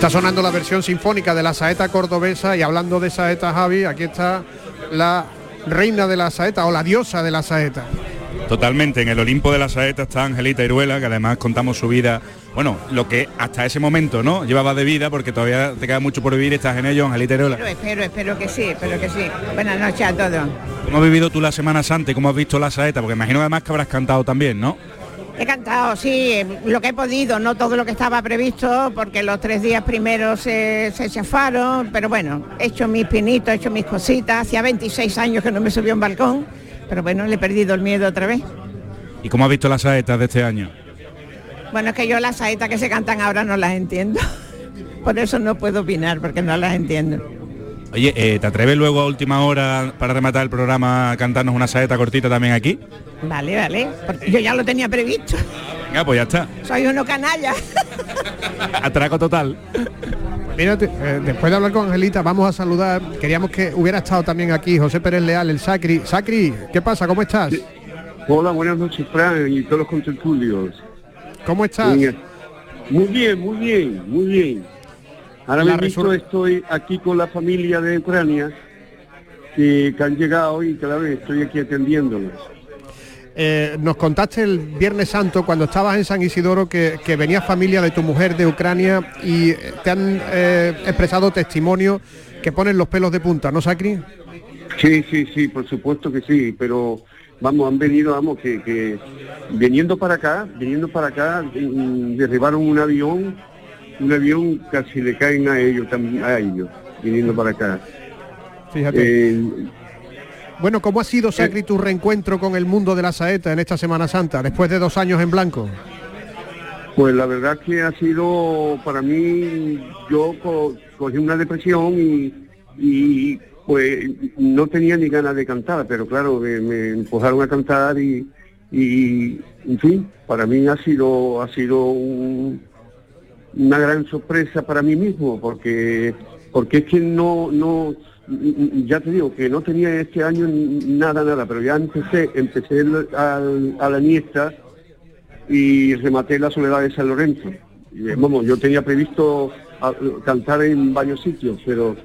Está sonando la versión sinfónica de la saeta cordobesa y hablando de saeta Javi, aquí está la reina de la saeta o la diosa de la saeta. Totalmente, en el Olimpo de la Saeta está Angelita Iruela, que además contamos su vida, bueno, lo que hasta ese momento, ¿no? Llevaba de vida, porque todavía te queda mucho por vivir, estás en ello, Angelita Iruela. Espero, espero, espero que sí, espero que sí. Buenas noches a todos. ¿Cómo has vivido tú la Semana Santa y cómo has visto la Saeta? Porque imagino además que habrás cantado también, ¿no? He cantado, sí, lo que he podido, no todo lo que estaba previsto, porque los tres días primeros se, se chafaron, pero bueno, he hecho mis pinitos, he hecho mis cositas. Hacía 26 años que no me subí a un balcón, pero bueno, le he perdido el miedo otra vez. ¿Y cómo has visto las Saetas de este año? Bueno, es que yo las saetas que se cantan ahora no las entiendo. Por eso no puedo opinar, porque no las entiendo. Oye, eh, ¿te atreves luego a última hora para rematar el programa a cantarnos una saeta cortita también aquí? Vale, vale, porque yo ya lo tenía previsto. Venga, pues ya está. Soy uno canalla. Atraco total. Mírate, eh, después de hablar con Angelita, vamos a saludar. Queríamos que hubiera estado también aquí José Pérez Leal, el Sacri. Sacri, ¿qué pasa? ¿Cómo estás? Hola, buenas noches, Fran, y todos los contertulios. ¿Cómo estás? Bien. Muy bien, muy bien, muy bien. Ahora La mismo resur- estoy aquí con la familia de Ucrania que, que han llegado y claro, estoy aquí atendiéndolos. Eh, nos contaste el Viernes Santo cuando estabas en San Isidoro que, que venía familia de tu mujer de Ucrania y eh, te han eh, expresado testimonio que ponen los pelos de punta, ¿no, Sacri? Sí, sí, sí, por supuesto que sí, pero vamos, han venido, vamos, que, que viniendo para acá, viniendo para acá, mm, derribaron un avión, un avión casi le caen a ellos también, a ellos, viniendo para acá. Fíjate. Eh, Bueno, ¿cómo ha sido, Sacri, tu reencuentro con el mundo de la saeta en esta Semana Santa, después de dos años en blanco? Pues la verdad que ha sido para mí, yo co- cogí una depresión y, y, pues no tenía ni ganas de cantar, pero claro, me, me empujaron a cantar y, y, en fin, para mí ha sido, ha sido un- una gran sorpresa para mí mismo, porque, porque es que no, no, ya te digo que no tenía este año nada, nada, pero ya empecé, empecé al- a la niesta y rematé la soledad de San Lorenzo. Y, eh, vamos, yo tenía previsto cantar en varios sitios, pero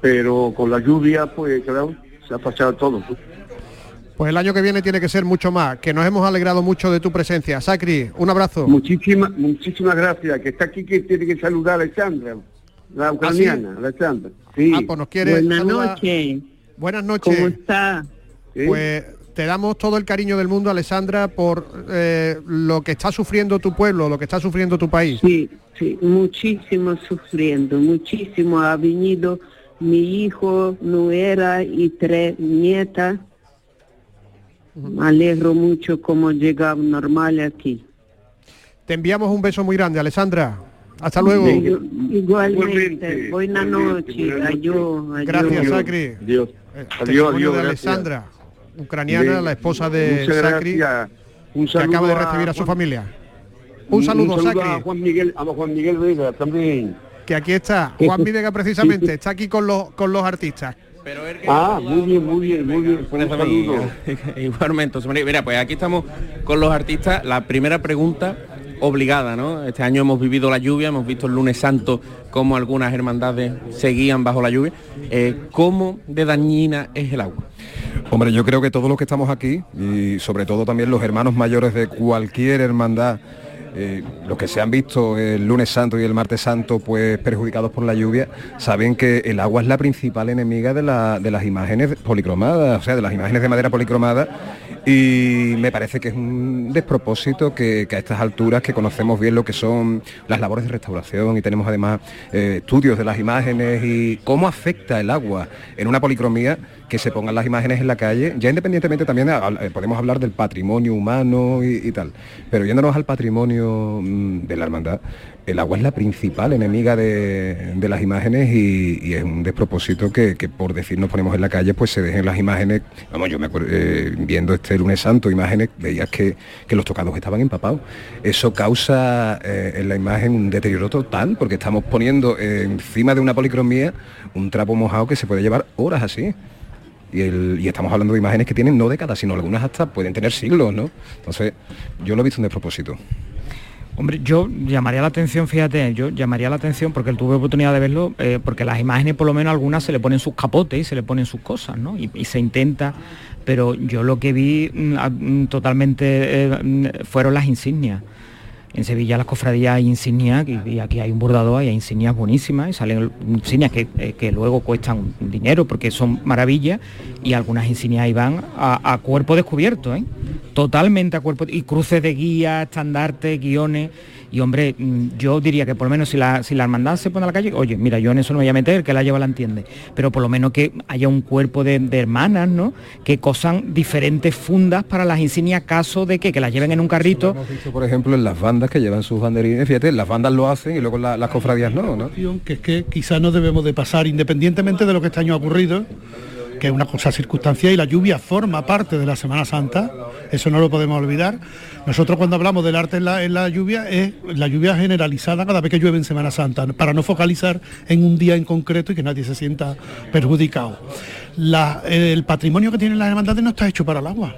pero con la lluvia, pues claro, se ha pasado todo. Pues el año que viene tiene que ser mucho más, que nos hemos alegrado mucho de tu presencia. Sacri, un abrazo. Muchísimas, muchísimas gracias. Que está aquí que tiene que saludar a Alexandra, la ucraniana, Alexandra. Sí. Ah, pues nos quiere Buenas noches. Buenas noches. ¿Cómo está? Pues te damos todo el cariño del mundo, Alessandra, por eh, lo que está sufriendo tu pueblo, lo que está sufriendo tu país. Sí, sí, muchísimo sufriendo, muchísimo. Ha venido mi hijo, nuera y tres nietas. Me alegro mucho como llegaba normal aquí. Te enviamos un beso muy grande, Alessandra. Hasta luego. Igualmente, buenas noches, adiós, adiós. Gracias, Sacri. Dios. Eh, Adiós, testimonio adiós, de gracias. Alessandra, ucraniana, la esposa de Sacri, que acaba de recibir a su familia. Un saludo, saludo Sacri. a Juan Miguel, a Juan Miguel Vega también. Que aquí está, Juan (laughs) Videga precisamente, está aquí con los con los artistas. Ah, muy bien, muy bien, muy bien. Un saludo. (laughs) Igualmente. Mira, pues aquí estamos con los artistas. La primera pregunta obligada, ¿no? Este año hemos vivido la lluvia, hemos visto el lunes santo cómo algunas hermandades seguían bajo la lluvia. Eh, ¿Cómo de dañina es el agua? Hombre, yo creo que todos los que estamos aquí, y sobre todo también los hermanos mayores de cualquier hermandad, eh, los que se han visto el lunes santo y el martes santo pues perjudicados por la lluvia, saben que el agua es la principal enemiga de, la- de las imágenes policromadas, o sea, de las imágenes de madera policromada. Y me parece que es un despropósito que, que a estas alturas que conocemos bien lo que son las labores de restauración y tenemos además eh, estudios de las imágenes y cómo afecta el agua en una policromía que se pongan las imágenes en la calle, ya independientemente también a- podemos hablar del patrimonio humano y, tal, pero yéndonos al patrimonio mm, de la hermandad, el agua es la principal enemiga de, las imágenes y, es un despropósito que, por decir nos ponemos en la calle pues se dejen las imágenes, vamos, yo me acuerdo, eh, viendo este lunes santo imágenes, veías que, los tocados estaban empapados. Eso causa eh, en la imagen un deterioro total porque estamos poniendo eh, encima de una policromía un trapo mojado que se puede llevar horas así. Y, estamos hablando de imágenes que tienen no décadas, sino algunas hasta pueden tener siglos, ¿no? Entonces, yo lo he visto un despropósito. Hombre, yo llamaría la atención, fíjate, yo llamaría la atención porque tuve oportunidad de verlo, eh, porque las imágenes por lo menos algunas se le ponen sus capotes y se le ponen sus cosas, ¿no? Y, se intenta, pero yo lo que vi mm, mm, totalmente eh, mm, fueron las insignias. En Sevilla las cofradías hay insignias y, aquí hay un bordador y hay insignias buenísimas y salen insignias que, eh, que luego cuestan dinero porque son maravillas y algunas insignias ahí van a, a cuerpo descubierto, ¿eh? totalmente a cuerpo y cruces de guía, estandartes, guiones y hombre, mm, yo diría que por lo menos si la, si la hermandad se pone a la calle, oye, mira, yo en eso no me voy a meter, que la lleva la entiende, pero por lo menos que haya un cuerpo de, de hermanas, ¿no? Que cosan diferentes fundas para las insignias, caso de que, que las lleven en un carrito. Hemos visto, por ejemplo, en las bandas que llevan sus banderines, fíjate, las bandas lo hacen y luego la- las cofradías no, ¿no? que es que quizás no debemos de pasar, independientemente de lo que este año ha ocurrido, que es una cosa circunstancial y la lluvia forma parte de la Semana Santa, eso no lo podemos olvidar. Nosotros cuando hablamos del arte en la, en la lluvia es la lluvia generalizada cada vez que llueve en Semana Santa, para no focalizar en un día en concreto y que nadie se sienta perjudicado. La- el patrimonio que tienen las hermandades no está hecho para el agua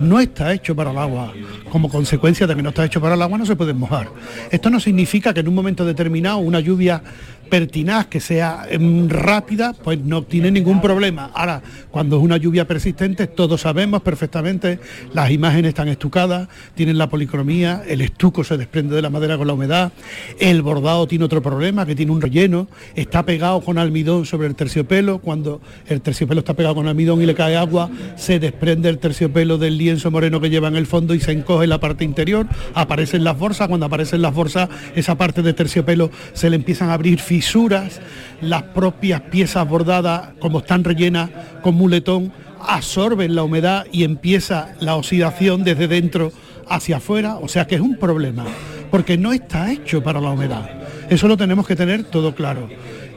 no está hecho para el agua. Como consecuencia de que no está hecho para el agua no se pueden mojar. Esto no significa que en un momento determinado una lluvia pertinaz que sea em, rápida, pues no tiene ningún problema. Ahora, cuando es una lluvia persistente, todos sabemos perfectamente, las imágenes están estucadas, tienen la policromía, el estuco se desprende de la madera con la humedad, el bordado tiene otro problema, que tiene un relleno, está pegado con almidón sobre el terciopelo, cuando el terciopelo está pegado con almidón y le cae agua, se desprende el terciopelo del lienzo moreno que lleva en el fondo y se encoge la parte interior, aparecen las bolsas, cuando aparecen las bolsas, esa parte de terciopelo se le empiezan a abrir fisuras, las propias piezas bordadas, como están rellenas con muletón, absorben la humedad y empieza la oxidación desde dentro hacia afuera, o sea que es un problema, porque no está hecho para la humedad. Eso lo tenemos que tener todo claro.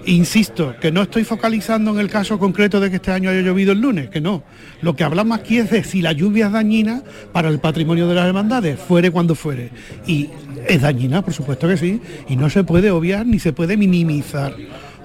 Insisto, que no estoy focalizando en el caso concreto de que este año haya llovido el lunes, que no. Lo que hablamos aquí es de si la lluvia es dañina para el patrimonio de las hermandades, fuere cuando fuere. Y es dañina, por supuesto que sí, y no se puede obviar ni se puede minimizar.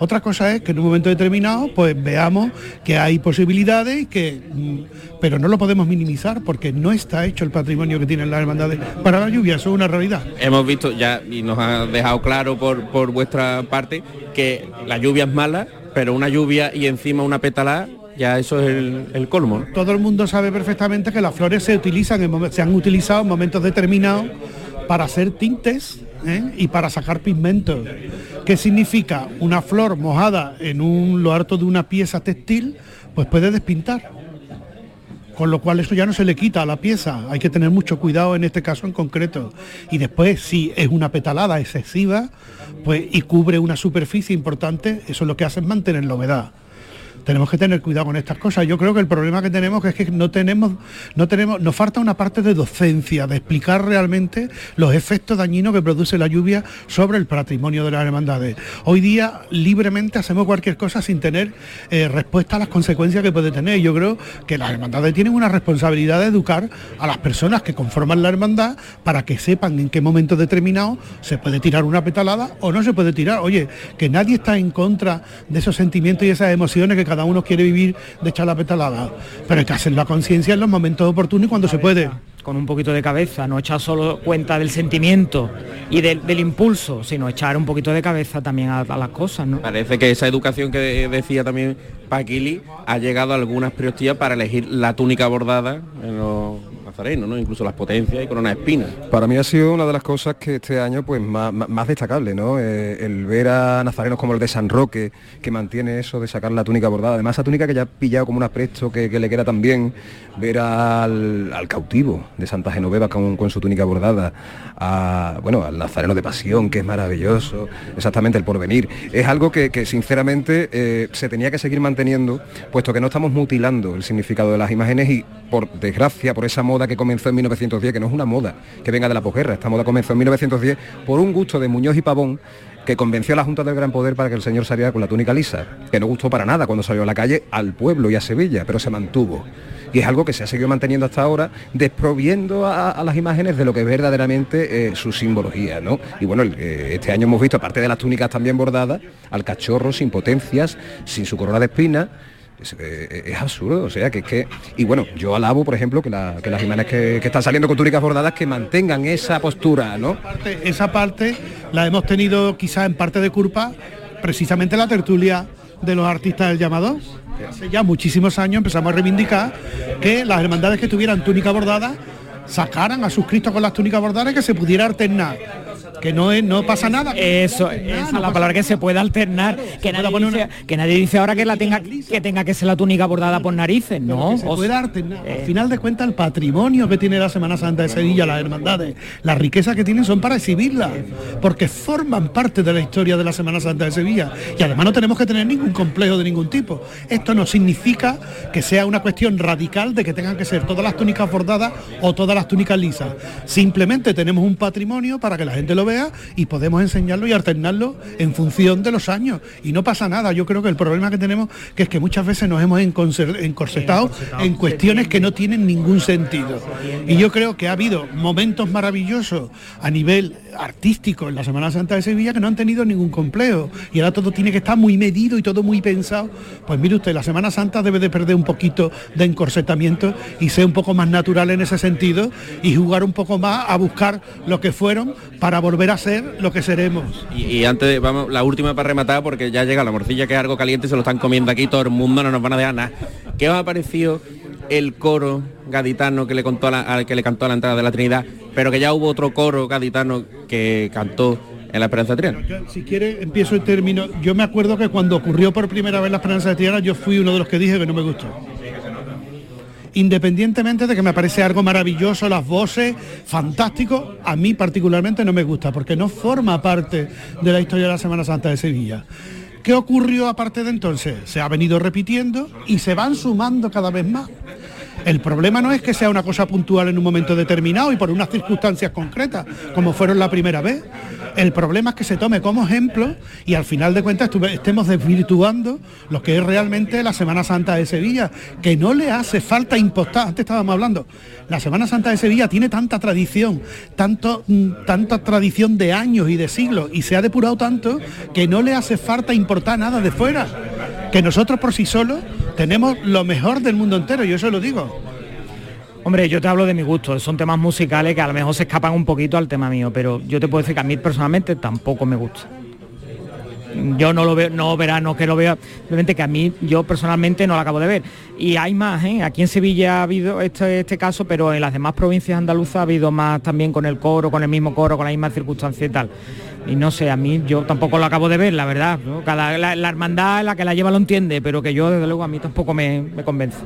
Otra cosa es que en un momento determinado pues veamos que hay posibilidades que mm, pero no lo podemos minimizar porque no está hecho el patrimonio que tienen las hermandades para la lluvia, eso es una realidad. Hemos visto ya y nos ha dejado claro por, por vuestra parte que la lluvia es mala, pero una lluvia y encima una petalada, ya eso es el, el colmo. ¿no? Todo el mundo sabe perfectamente que las flores se utilizan, en se han utilizado en momentos determinados para hacer tintes ¿eh? y para sacar pigmentos. ¿Qué significa? Una flor mojada en un, lo harto de una pieza textil, pues puede despintar. Con lo cual eso ya no se le quita a la pieza, hay que tener mucho cuidado en este caso en concreto. Y después, si es una petalada excesiva, pues y cubre una superficie importante, eso lo que hace es mantener la humedad. Tenemos que tener cuidado con estas cosas. Yo creo que el problema que tenemos es que no tenemos, no tenemos, nos falta una parte de docencia, de explicar realmente los efectos dañinos que produce la lluvia sobre el patrimonio de las hermandades. Hoy día libremente hacemos cualquier cosa sin tener eh, respuesta a las consecuencias que puede tener. Yo creo que las hermandades tienen una responsabilidad de educar a las personas que conforman la hermandad para que sepan en qué momento determinado se puede tirar una petalada o no se puede tirar. Oye, que nadie está en contra de esos sentimientos y esas emociones que cada uno quiere vivir de echar la petalada. Pero hay que hacer la conciencia en los momentos oportunos y cuando se puede con un poquito de cabeza, no echar solo cuenta del sentimiento y del, del impulso, sino echar un poquito de cabeza también a, a, las cosas, ¿no? Parece que esa educación que decía también Paquili ha llegado a algunas priostías para elegir la túnica bordada en los nazarenos, ¿no? Incluso las potencias y corona espina. Para mí ha sido una de las cosas que este año pues más, destacable, ¿no? Eh, el ver a nazarenos como el de San Roque, que mantiene eso de sacar la túnica bordada. Además, esa túnica que ya ha pillado como un apresto que, le queda tan bien. Ver al, cautivo de Santa Genoveva con, con, su túnica bordada, a, bueno, al nazareno de pasión, que es maravilloso, exactamente el porvenir. Es algo que, que sinceramente eh, se tenía que seguir manteniendo, puesto que no estamos mutilando el significado de las imágenes y por desgracia, por esa moda que comenzó en 1910, que no es una moda que venga de la posguerra, esta moda comenzó en 1910 por un gusto de Muñoz y Pavón que convenció a la Junta del Gran Poder para que el señor saliera con la túnica lisa, que no gustó para nada cuando salió a la calle al pueblo y a Sevilla, pero se mantuvo. Y es algo que se ha seguido manteniendo hasta ahora, desproviendo a, las imágenes de lo que es verdaderamente eh, su simbología. ¿no? Y bueno, eh, este año hemos visto, aparte de las túnicas también bordadas, al cachorro sin potencias, sin su corona de espinas, es, eh, es, absurdo, o sea, que es que... Y bueno, yo alabo, por ejemplo, que, la, que las imágenes que, están saliendo con túnicas bordadas que mantengan esa postura, ¿no? Esa parte, esa parte la hemos tenido quizá en parte de culpa precisamente la tertulia de los artistas del llamador. Hace ya muchísimos años empezamos a reivindicar que las hermandades que tuvieran túnica bordada sacaran a sus Cristos con las túnicas bordadas y que se pudiera alternar que no es, no pasa nada. Eso, esa es la palabra que se puede alternar, que nadie, dice, una... que nadie dice ahora que la tenga que tenga que ser la túnica bordada por narices, no. se puede alternar. Eh. Al final de cuentas el patrimonio que tiene la Semana Santa de Sevilla, las hermandades, las riquezas que tienen son para exhibirlas, porque forman parte de la historia de la Semana Santa de Sevilla. Y además no tenemos que tener ningún complejo de ningún tipo. Esto no significa que sea una cuestión radical de que tengan que ser todas las túnicas bordadas o todas las túnicas lisas. Simplemente tenemos un patrimonio para que la gente lo vea y podemos enseñarlo y alternarlo en función de los años. Y no pasa nada. Yo creo que el problema que tenemos que es que muchas veces nos hemos encorsetado en cuestiones que no tienen ningún sentido. Y yo creo que ha habido momentos maravillosos a nivel artístico en la Semana Santa de Sevilla que no han tenido ningún complejo. Y ahora todo tiene que estar muy medido y todo muy pensado. Pues mire usted, la Semana Santa debe de perder un poquito de encorsetamiento y ser un poco más natural en ese sentido y jugar un poco más a buscar lo que fueron para volver a ser lo que seremos. Y, y antes, vamos, la última para rematar, porque ya llega la morcilla que es algo caliente, se lo están comiendo aquí, todo el mundo no nos van a dejar nada. ¿Qué os ha parecido el coro gaditano que le, contó a la, que le cantó a la entrada de la Trinidad, pero que ya hubo otro coro gaditano que cantó en la Esperanza de Triana. Si quiere, empiezo el término. Yo me acuerdo que cuando ocurrió por primera vez la Esperanza de Triana, yo fui uno de los que dije que no me gustó. Independientemente de que me parece algo maravilloso, las voces, fantástico, a mí particularmente no me gusta, porque no forma parte de la historia de la Semana Santa de Sevilla. ¿Qué ocurrió aparte de entonces? Se ha venido repitiendo y se van sumando cada vez más. El problema no es que sea una cosa puntual en un momento determinado y por unas circunstancias concretas, como fueron la primera vez. El problema es que se tome como ejemplo y al final de cuentas estemos desvirtuando lo que es realmente la Semana Santa de Sevilla, que no le hace falta impostar. Antes estábamos hablando, la Semana Santa de Sevilla tiene tanta tradición, tanto, tanta tradición de años y de siglos y se ha depurado tanto que no le hace falta importar nada de fuera. Que nosotros por sí solos tenemos lo mejor del mundo entero, yo eso lo digo. Hombre, yo te hablo de mi gusto, son temas musicales que a lo mejor se escapan un poquito al tema mío, pero yo te puedo decir que a mí personalmente tampoco me gusta. Yo no lo veo, no verá, no que lo vea, simplemente que a mí yo personalmente no lo acabo de ver. Y hay más, ¿eh? aquí en Sevilla ha habido este, este caso, pero en las demás provincias andaluzas ha habido más también con el coro, con el mismo coro, con la misma circunstancia y tal. Y no sé, a mí yo tampoco lo acabo de ver, la verdad. Cada, la, la, hermandad, la que la lleva lo entiende, pero que yo desde luego a mí tampoco me, me convence.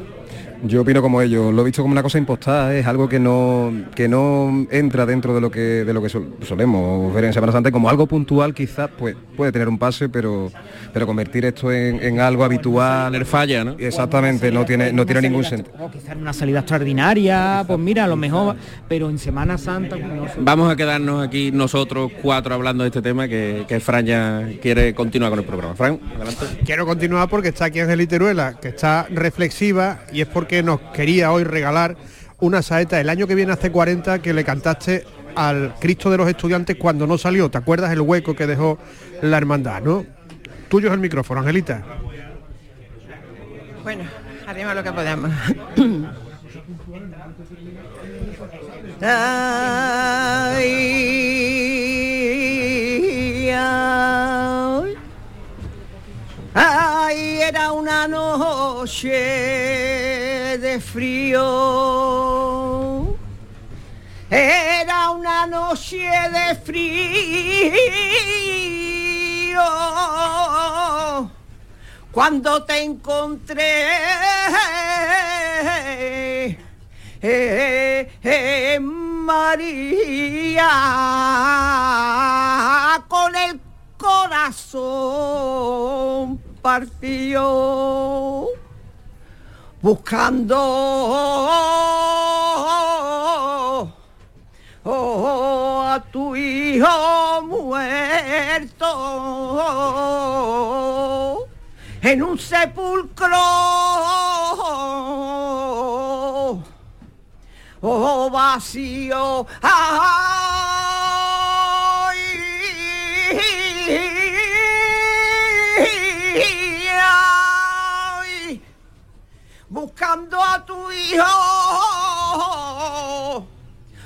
Yo opino como ellos, lo he visto como una cosa impostada, es algo que no, que no entra dentro de lo que, de lo que sol- solemos ver en Semana Santa como algo puntual quizás pues, puede tener un pase, pero, pero convertir esto en, en algo habitual... falla, ¿no? Exactamente, no tiene, no tiene ningún sentido. O quizás en una salida extraordinaria, pues mira, a lo mejor, pero en Semana Santa... pues no. Vamos a quedarnos aquí nosotros cuatro hablando de este tema que, que Fran ya quiere continuar con el programa. Fran, adelante. Quiero continuar porque está aquí Angelita Iruela, que está reflexiva y es porque nos quería hoy regalar una saeta el año que viene hace 40 que le cantaste al Cristo de los Estudiantes cuando no salió. ¿Te acuerdas el hueco que dejó la hermandad, no? Tuyo es el micrófono, Angelita. Bueno, haremos lo que podamos. (laughs) Ay, ay, ay, era una noche de frío. Era una noche de frío cuando te encontré eh, eh, María con el corazón partido buscando a tu hijo muerto en un sepulcro. Oh vacío buscando a tu hijo. Oh,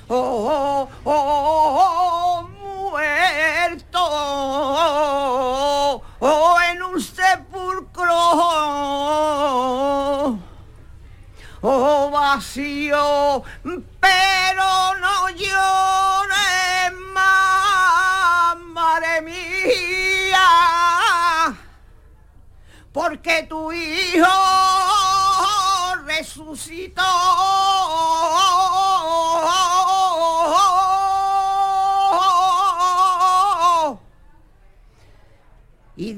oh, oh, muerto. Oh, en un sepulcro. Oh vacío pero no llores más madre mía. Porque tu hijo resucitó y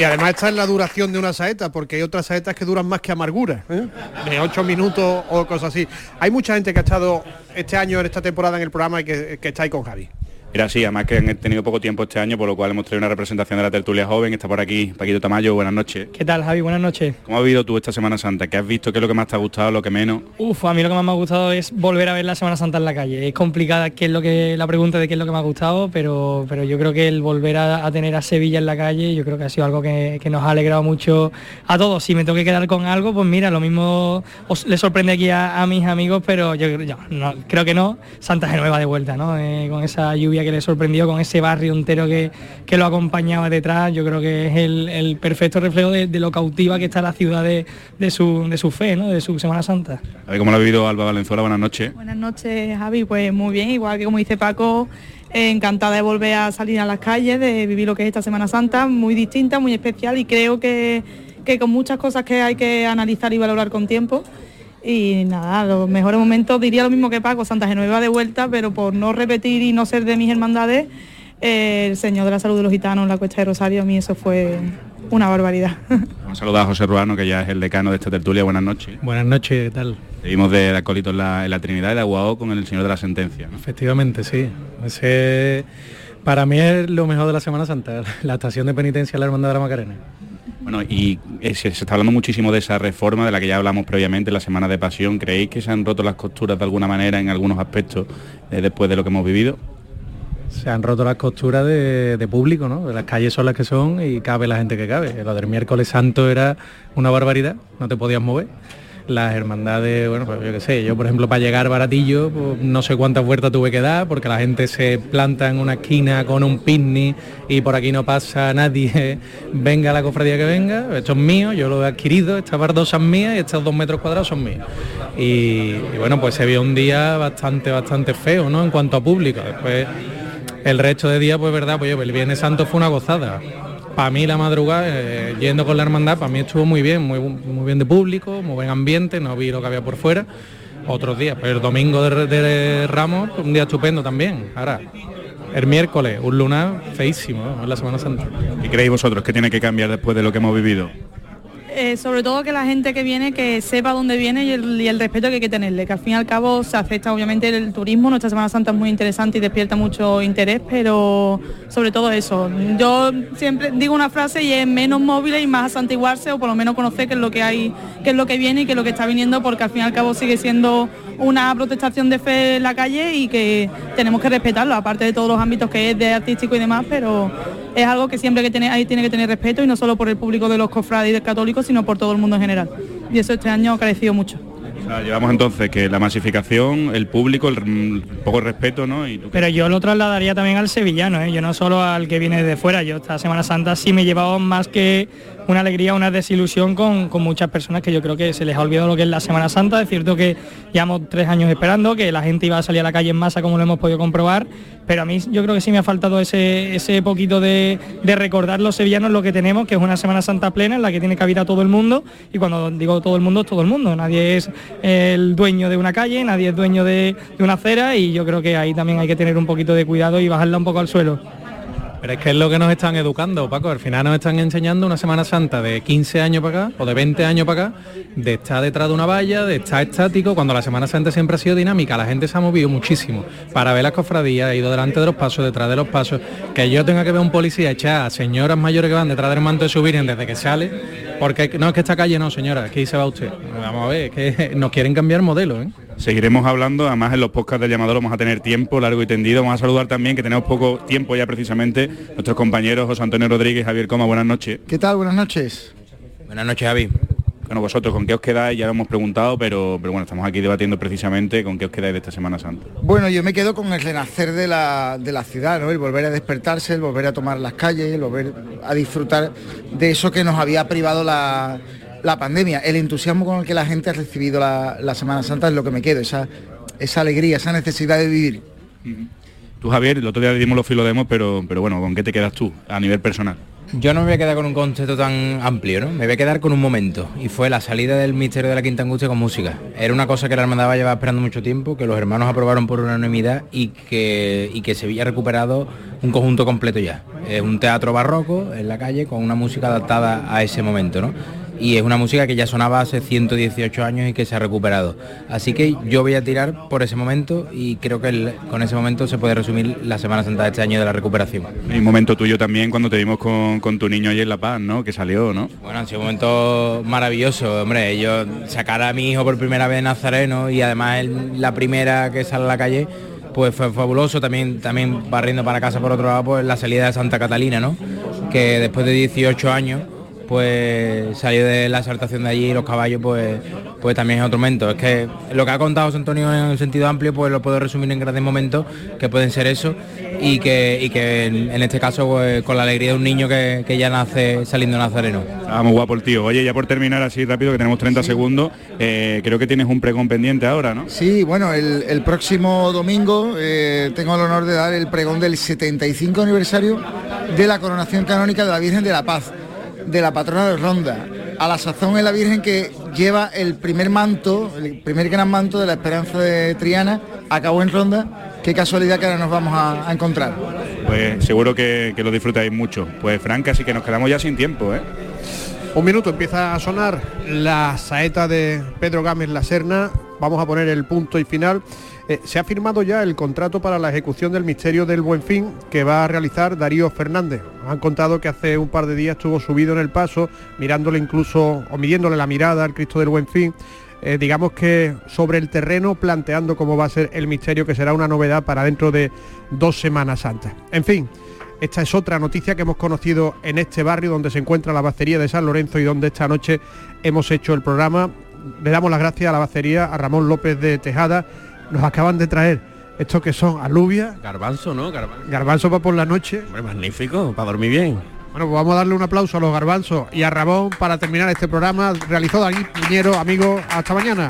Y además está en la duración de una saeta, porque hay otras saetas que duran más que amargura, ¿eh? de ocho minutos o cosas así. Hay mucha gente que ha estado este año, en esta temporada en el programa y que, que está ahí con Javi. Mira, sí, además que han tenido poco tiempo este año, por lo cual hemos traído una representación de la tertulia joven. Está por aquí Paquito Tamayo, buenas noches. ¿Qué tal, Javi? Buenas noches. ¿Cómo has vivido tú esta Semana Santa? ¿Qué has visto? ¿Qué es lo que más te ha gustado, lo que menos? Uf, a mí lo que más me ha gustado es volver a ver la Semana Santa en la calle. Es complicada qué es lo que la pregunta de qué es lo que me ha gustado, pero, pero yo creo que el volver a, a tener a Sevilla en la calle, yo creo que ha sido algo que, que nos ha alegrado mucho a todos. Si me tengo que quedar con algo, pues mira, lo mismo os, le sorprende aquí a, a mis amigos, pero yo, yo no, creo que no. Santa Genueva de vuelta, ¿no? Eh, con esa lluvia que le sorprendió, con ese barrio entero que, que lo acompañaba detrás, yo creo que es el, el perfecto reflejo de, de lo cautiva que está la ciudad de, de su, de su fe, ¿no? De su Semana Santa. A ver cómo lo ha vivido Alba Valenzuela, buenas noches. Buenas noches, Javi. Pues muy bien, igual que como dice Paco, eh, encantada de volver a salir a las calles, de vivir lo que es esta Semana Santa, muy distinta, muy especial y creo que, que con muchas cosas que hay que analizar y valorar con tiempo. Y nada, los mejores momentos, diría lo mismo que Paco, Santa Genoveva de vuelta, pero por no repetir y no ser de mis hermandades, eh, el Señor de la Salud de los Gitanos en la Cuesta de Rosario, a mí eso fue una barbaridad. (laughs) Vamos a saludar a José Ruano, que ya es el decano de esta tertulia. Buenas noches. Buenas noches, ¿qué tal? Seguimos de acólito en la, en la Trinidad de Aguao con el Señor de la Sentencia. ¿no? Efectivamente, sí. Ese, para mí es lo mejor de la Semana Santa, la estación de penitencia de la Hermandad de la Macarena. Bueno, y eh, se, está hablando muchísimo de esa reforma de la que ya hablamos previamente, la Semana de Pasión. ¿Creéis que se han roto las costuras de alguna manera en algunos aspectos eh, después de lo que hemos vivido? se han roto las costuras de, de público, ¿no? Las calles son las que son y cabe la gente que cabe. Lo del miércoles santo era una barbaridad, no te podías mover las hermandades, bueno, pues yo qué sé, yo por ejemplo para llegar baratillo, pues, no sé cuántas vueltas tuve que dar, porque la gente se planta en una esquina con un picnic y por aquí no pasa nadie, (laughs) venga la cofradía que venga, esto es mío, yo lo he adquirido, estas bardosas mías y estos dos metros cuadrados son míos. Y, y bueno, pues se vio un día bastante, bastante feo, ¿no? En cuanto a público. Después el resto de días, pues verdad, pues yo, el Viernes Santo fue una gozada para mí la madrugada, eh, yendo con la hermandad, para mí estuvo muy bien, muy, muy bien de público, muy buen ambiente, no vi lo que había por fuera. Otros días, pero el domingo de, Ramos, un día estupendo también. Ahora, el miércoles, un lunar feísimo, en la Semana Santa. ¿Qué creéis vosotros que tiene que cambiar después de lo que hemos vivido? Eh, sobre todo que la gente que viene que sepa dónde viene y el, respeto que hay que tenerle, que al fin y al cabo se afecta obviamente el turismo, nuestra Semana Santa es muy interesante y despierta mucho interés, pero sobre todo eso. Yo siempre digo una frase y es menos móviles y más santiguarse o por lo menos conocer qué es lo que hay, qué es lo que viene y qué es lo que está viniendo, porque al fin y al cabo sigue siendo una protestación de fe en la calle y que tenemos que respetarlo, aparte de todos los ámbitos que es de artístico y demás, pero es algo que siempre que tiene, ahí tiene que tener respeto y no solo por el público de los cofrades y del católico, sino por todo el mundo en general. Y eso este año ha crecido mucho. O sea, llevamos entonces que la masificación, el público, el poco respeto, ¿no? Y tú- Pero yo lo trasladaría también al sevillano, ¿eh? yo no solo al que viene de fuera, yo esta Semana Santa sí me he llevado más que una alegría, una desilusión con, con muchas personas que yo creo que se les ha olvidado lo que es la Semana Santa, es cierto que llevamos tres años esperando, que la gente iba a salir a la calle en masa como lo hemos podido comprobar, pero a mí yo creo que sí me ha faltado ese, ese poquito de, recordar los sevillanos lo que tenemos, que es una Semana Santa plena en la que tiene cabida todo el mundo, y cuando digo todo el mundo es todo el mundo, nadie es el dueño de una calle, nadie es dueño de una acera, y yo creo que ahí también hay que tener un poquito de cuidado y bajarla un poco al suelo. Pero es que es lo que nos están educando, Paco. Al final nos están enseñando una Semana Santa de 15 años para acá o de 20 años para acá, de estar detrás de una valla, de estar estático, cuando la Semana Santa siempre ha sido dinámica. La gente se ha movido muchísimo para ver las cofradías, ha ido delante de los pasos, detrás de los pasos. Que yo tenga que ver un policía echar a señoras mayores que van detrás del manto de su virgen desde que sale, porque no es que esta calle no, señora, aquí se va usted. Vamos a ver, es que (laughs) nos quieren cambiar modelo, ¿eh? Seguiremos hablando, además en los podcasts del llamador vamos a tener tiempo largo y tendido. Vamos a saludar también, que tenemos poco tiempo ya precisamente, nuestros compañeros José Antonio Rodríguez, Javier Coma, buenas noches. ¿Qué tal? Buenas noches. Buenas noches, Javi. Bueno, vosotros, ¿con qué os quedáis? Ya lo hemos preguntado, pero, pero bueno, estamos aquí debatiendo precisamente con qué os quedáis de esta Semana Santa. Bueno, yo me quedo con el renacer de la, de la ciudad, ¿no? El volver a despertarse, el volver a tomar las calles, el volver a disfrutar de eso que nos había privado la, la pandemia. El entusiasmo con el que la gente ha recibido la, la Semana Santa es lo que me quedo, esa, esa alegría, esa necesidad de vivir. Tú, Javier, el otro día dimos los filodemos, pero, pero bueno, ¿con qué te quedas tú a nivel personal? Yo no me voy a quedar con un concepto tan amplio, ¿no? Me voy a quedar con un momento. Y fue la salida del misterio de la Quinta Angustia con música. Era una cosa que la hermandad llevaba esperando mucho tiempo, que los hermanos aprobaron por unanimidad y que, y que Sevilla ha recuperado un conjunto completo ya. Es un teatro barroco en la calle con una música adaptada a ese momento, ¿no? Y es una música que ya sonaba hace 118 años y que se ha recuperado. Así que yo voy a tirar por ese momento y creo que el- con ese momento se puede resumir la Semana Santa de este año de la recuperación. Y un momento tuyo también cuando te vimos con, con tu niño ayer en La Paz, ¿no? Que salió, ¿no? Bueno, han sido un momento maravilloso, hombre. Yo sacar a mi hijo por primera vez en Nazareno y además la primera que sale a la calle, pues fue fabuloso. También, también barriendo para casa por otro lado, pues la salida de Santa Catalina, ¿no? Que después de 18 años, pues salió de la exaltación de allí y los caballos, pues, pues también es otro momento. Es que lo que ha contado José Antonio en un sentido amplio, pues lo puedo resumir en grandes momentos que pueden ser eso y que, y que en, en este caso pues, con la alegría de un niño que, que ya nace saliendo nazareno. Ah, muy guapo el tío. Oye, ya por terminar así rápido, que tenemos 30 segundos, eh, creo que tienes un pregón pendiente ahora, ¿no? Sí, bueno, el, el próximo domingo eh, tengo el honor de dar el pregón del 75 aniversario de la coronación canónica de la Virgen de la Paz, de la patrona de Ronda. A la sazón es la Virgen que lleva el primer manto, el primer gran manto de la esperanza de Triana, acabó en Ronda. Qué casualidad que ahora nos vamos a, a encontrar. Pues seguro que, que lo disfrutáis mucho. Pues Frank, así que nos quedamos ya sin tiempo, ¿eh? Un minuto, empieza a sonar la saeta de Pedro Gámez La Serna. Vamos a poner el punto y final. Eh, se ha firmado ya el contrato para la ejecución del misterio del Buen Fin que va a realizar Darío Fernández. Han contado que hace un par de días estuvo subido en el paso, mirándole incluso o midiéndole la mirada al Cristo del Buen Fin. eh, digamos que sobre el terreno planteando cómo va a ser el misterio, que será una novedad para dentro de dos Semanas Santas. En fin, esta es otra noticia que hemos conocido en este barrio donde se encuentra la bacería de San Lorenzo y donde esta noche hemos hecho el programa. Le damos las gracias a la bacería, a Ramón López de Tejada. Nos acaban de traer esto que son alubias. Garbanzo, ¿no? Garbanzo. Garbanzo para por la noche. magnífico, para dormir bien. Bueno, pues vamos a darle un aplauso a los garbanzos y a Ramón para terminar este programa. Realizó Dani Piñero, amigos, hasta mañana.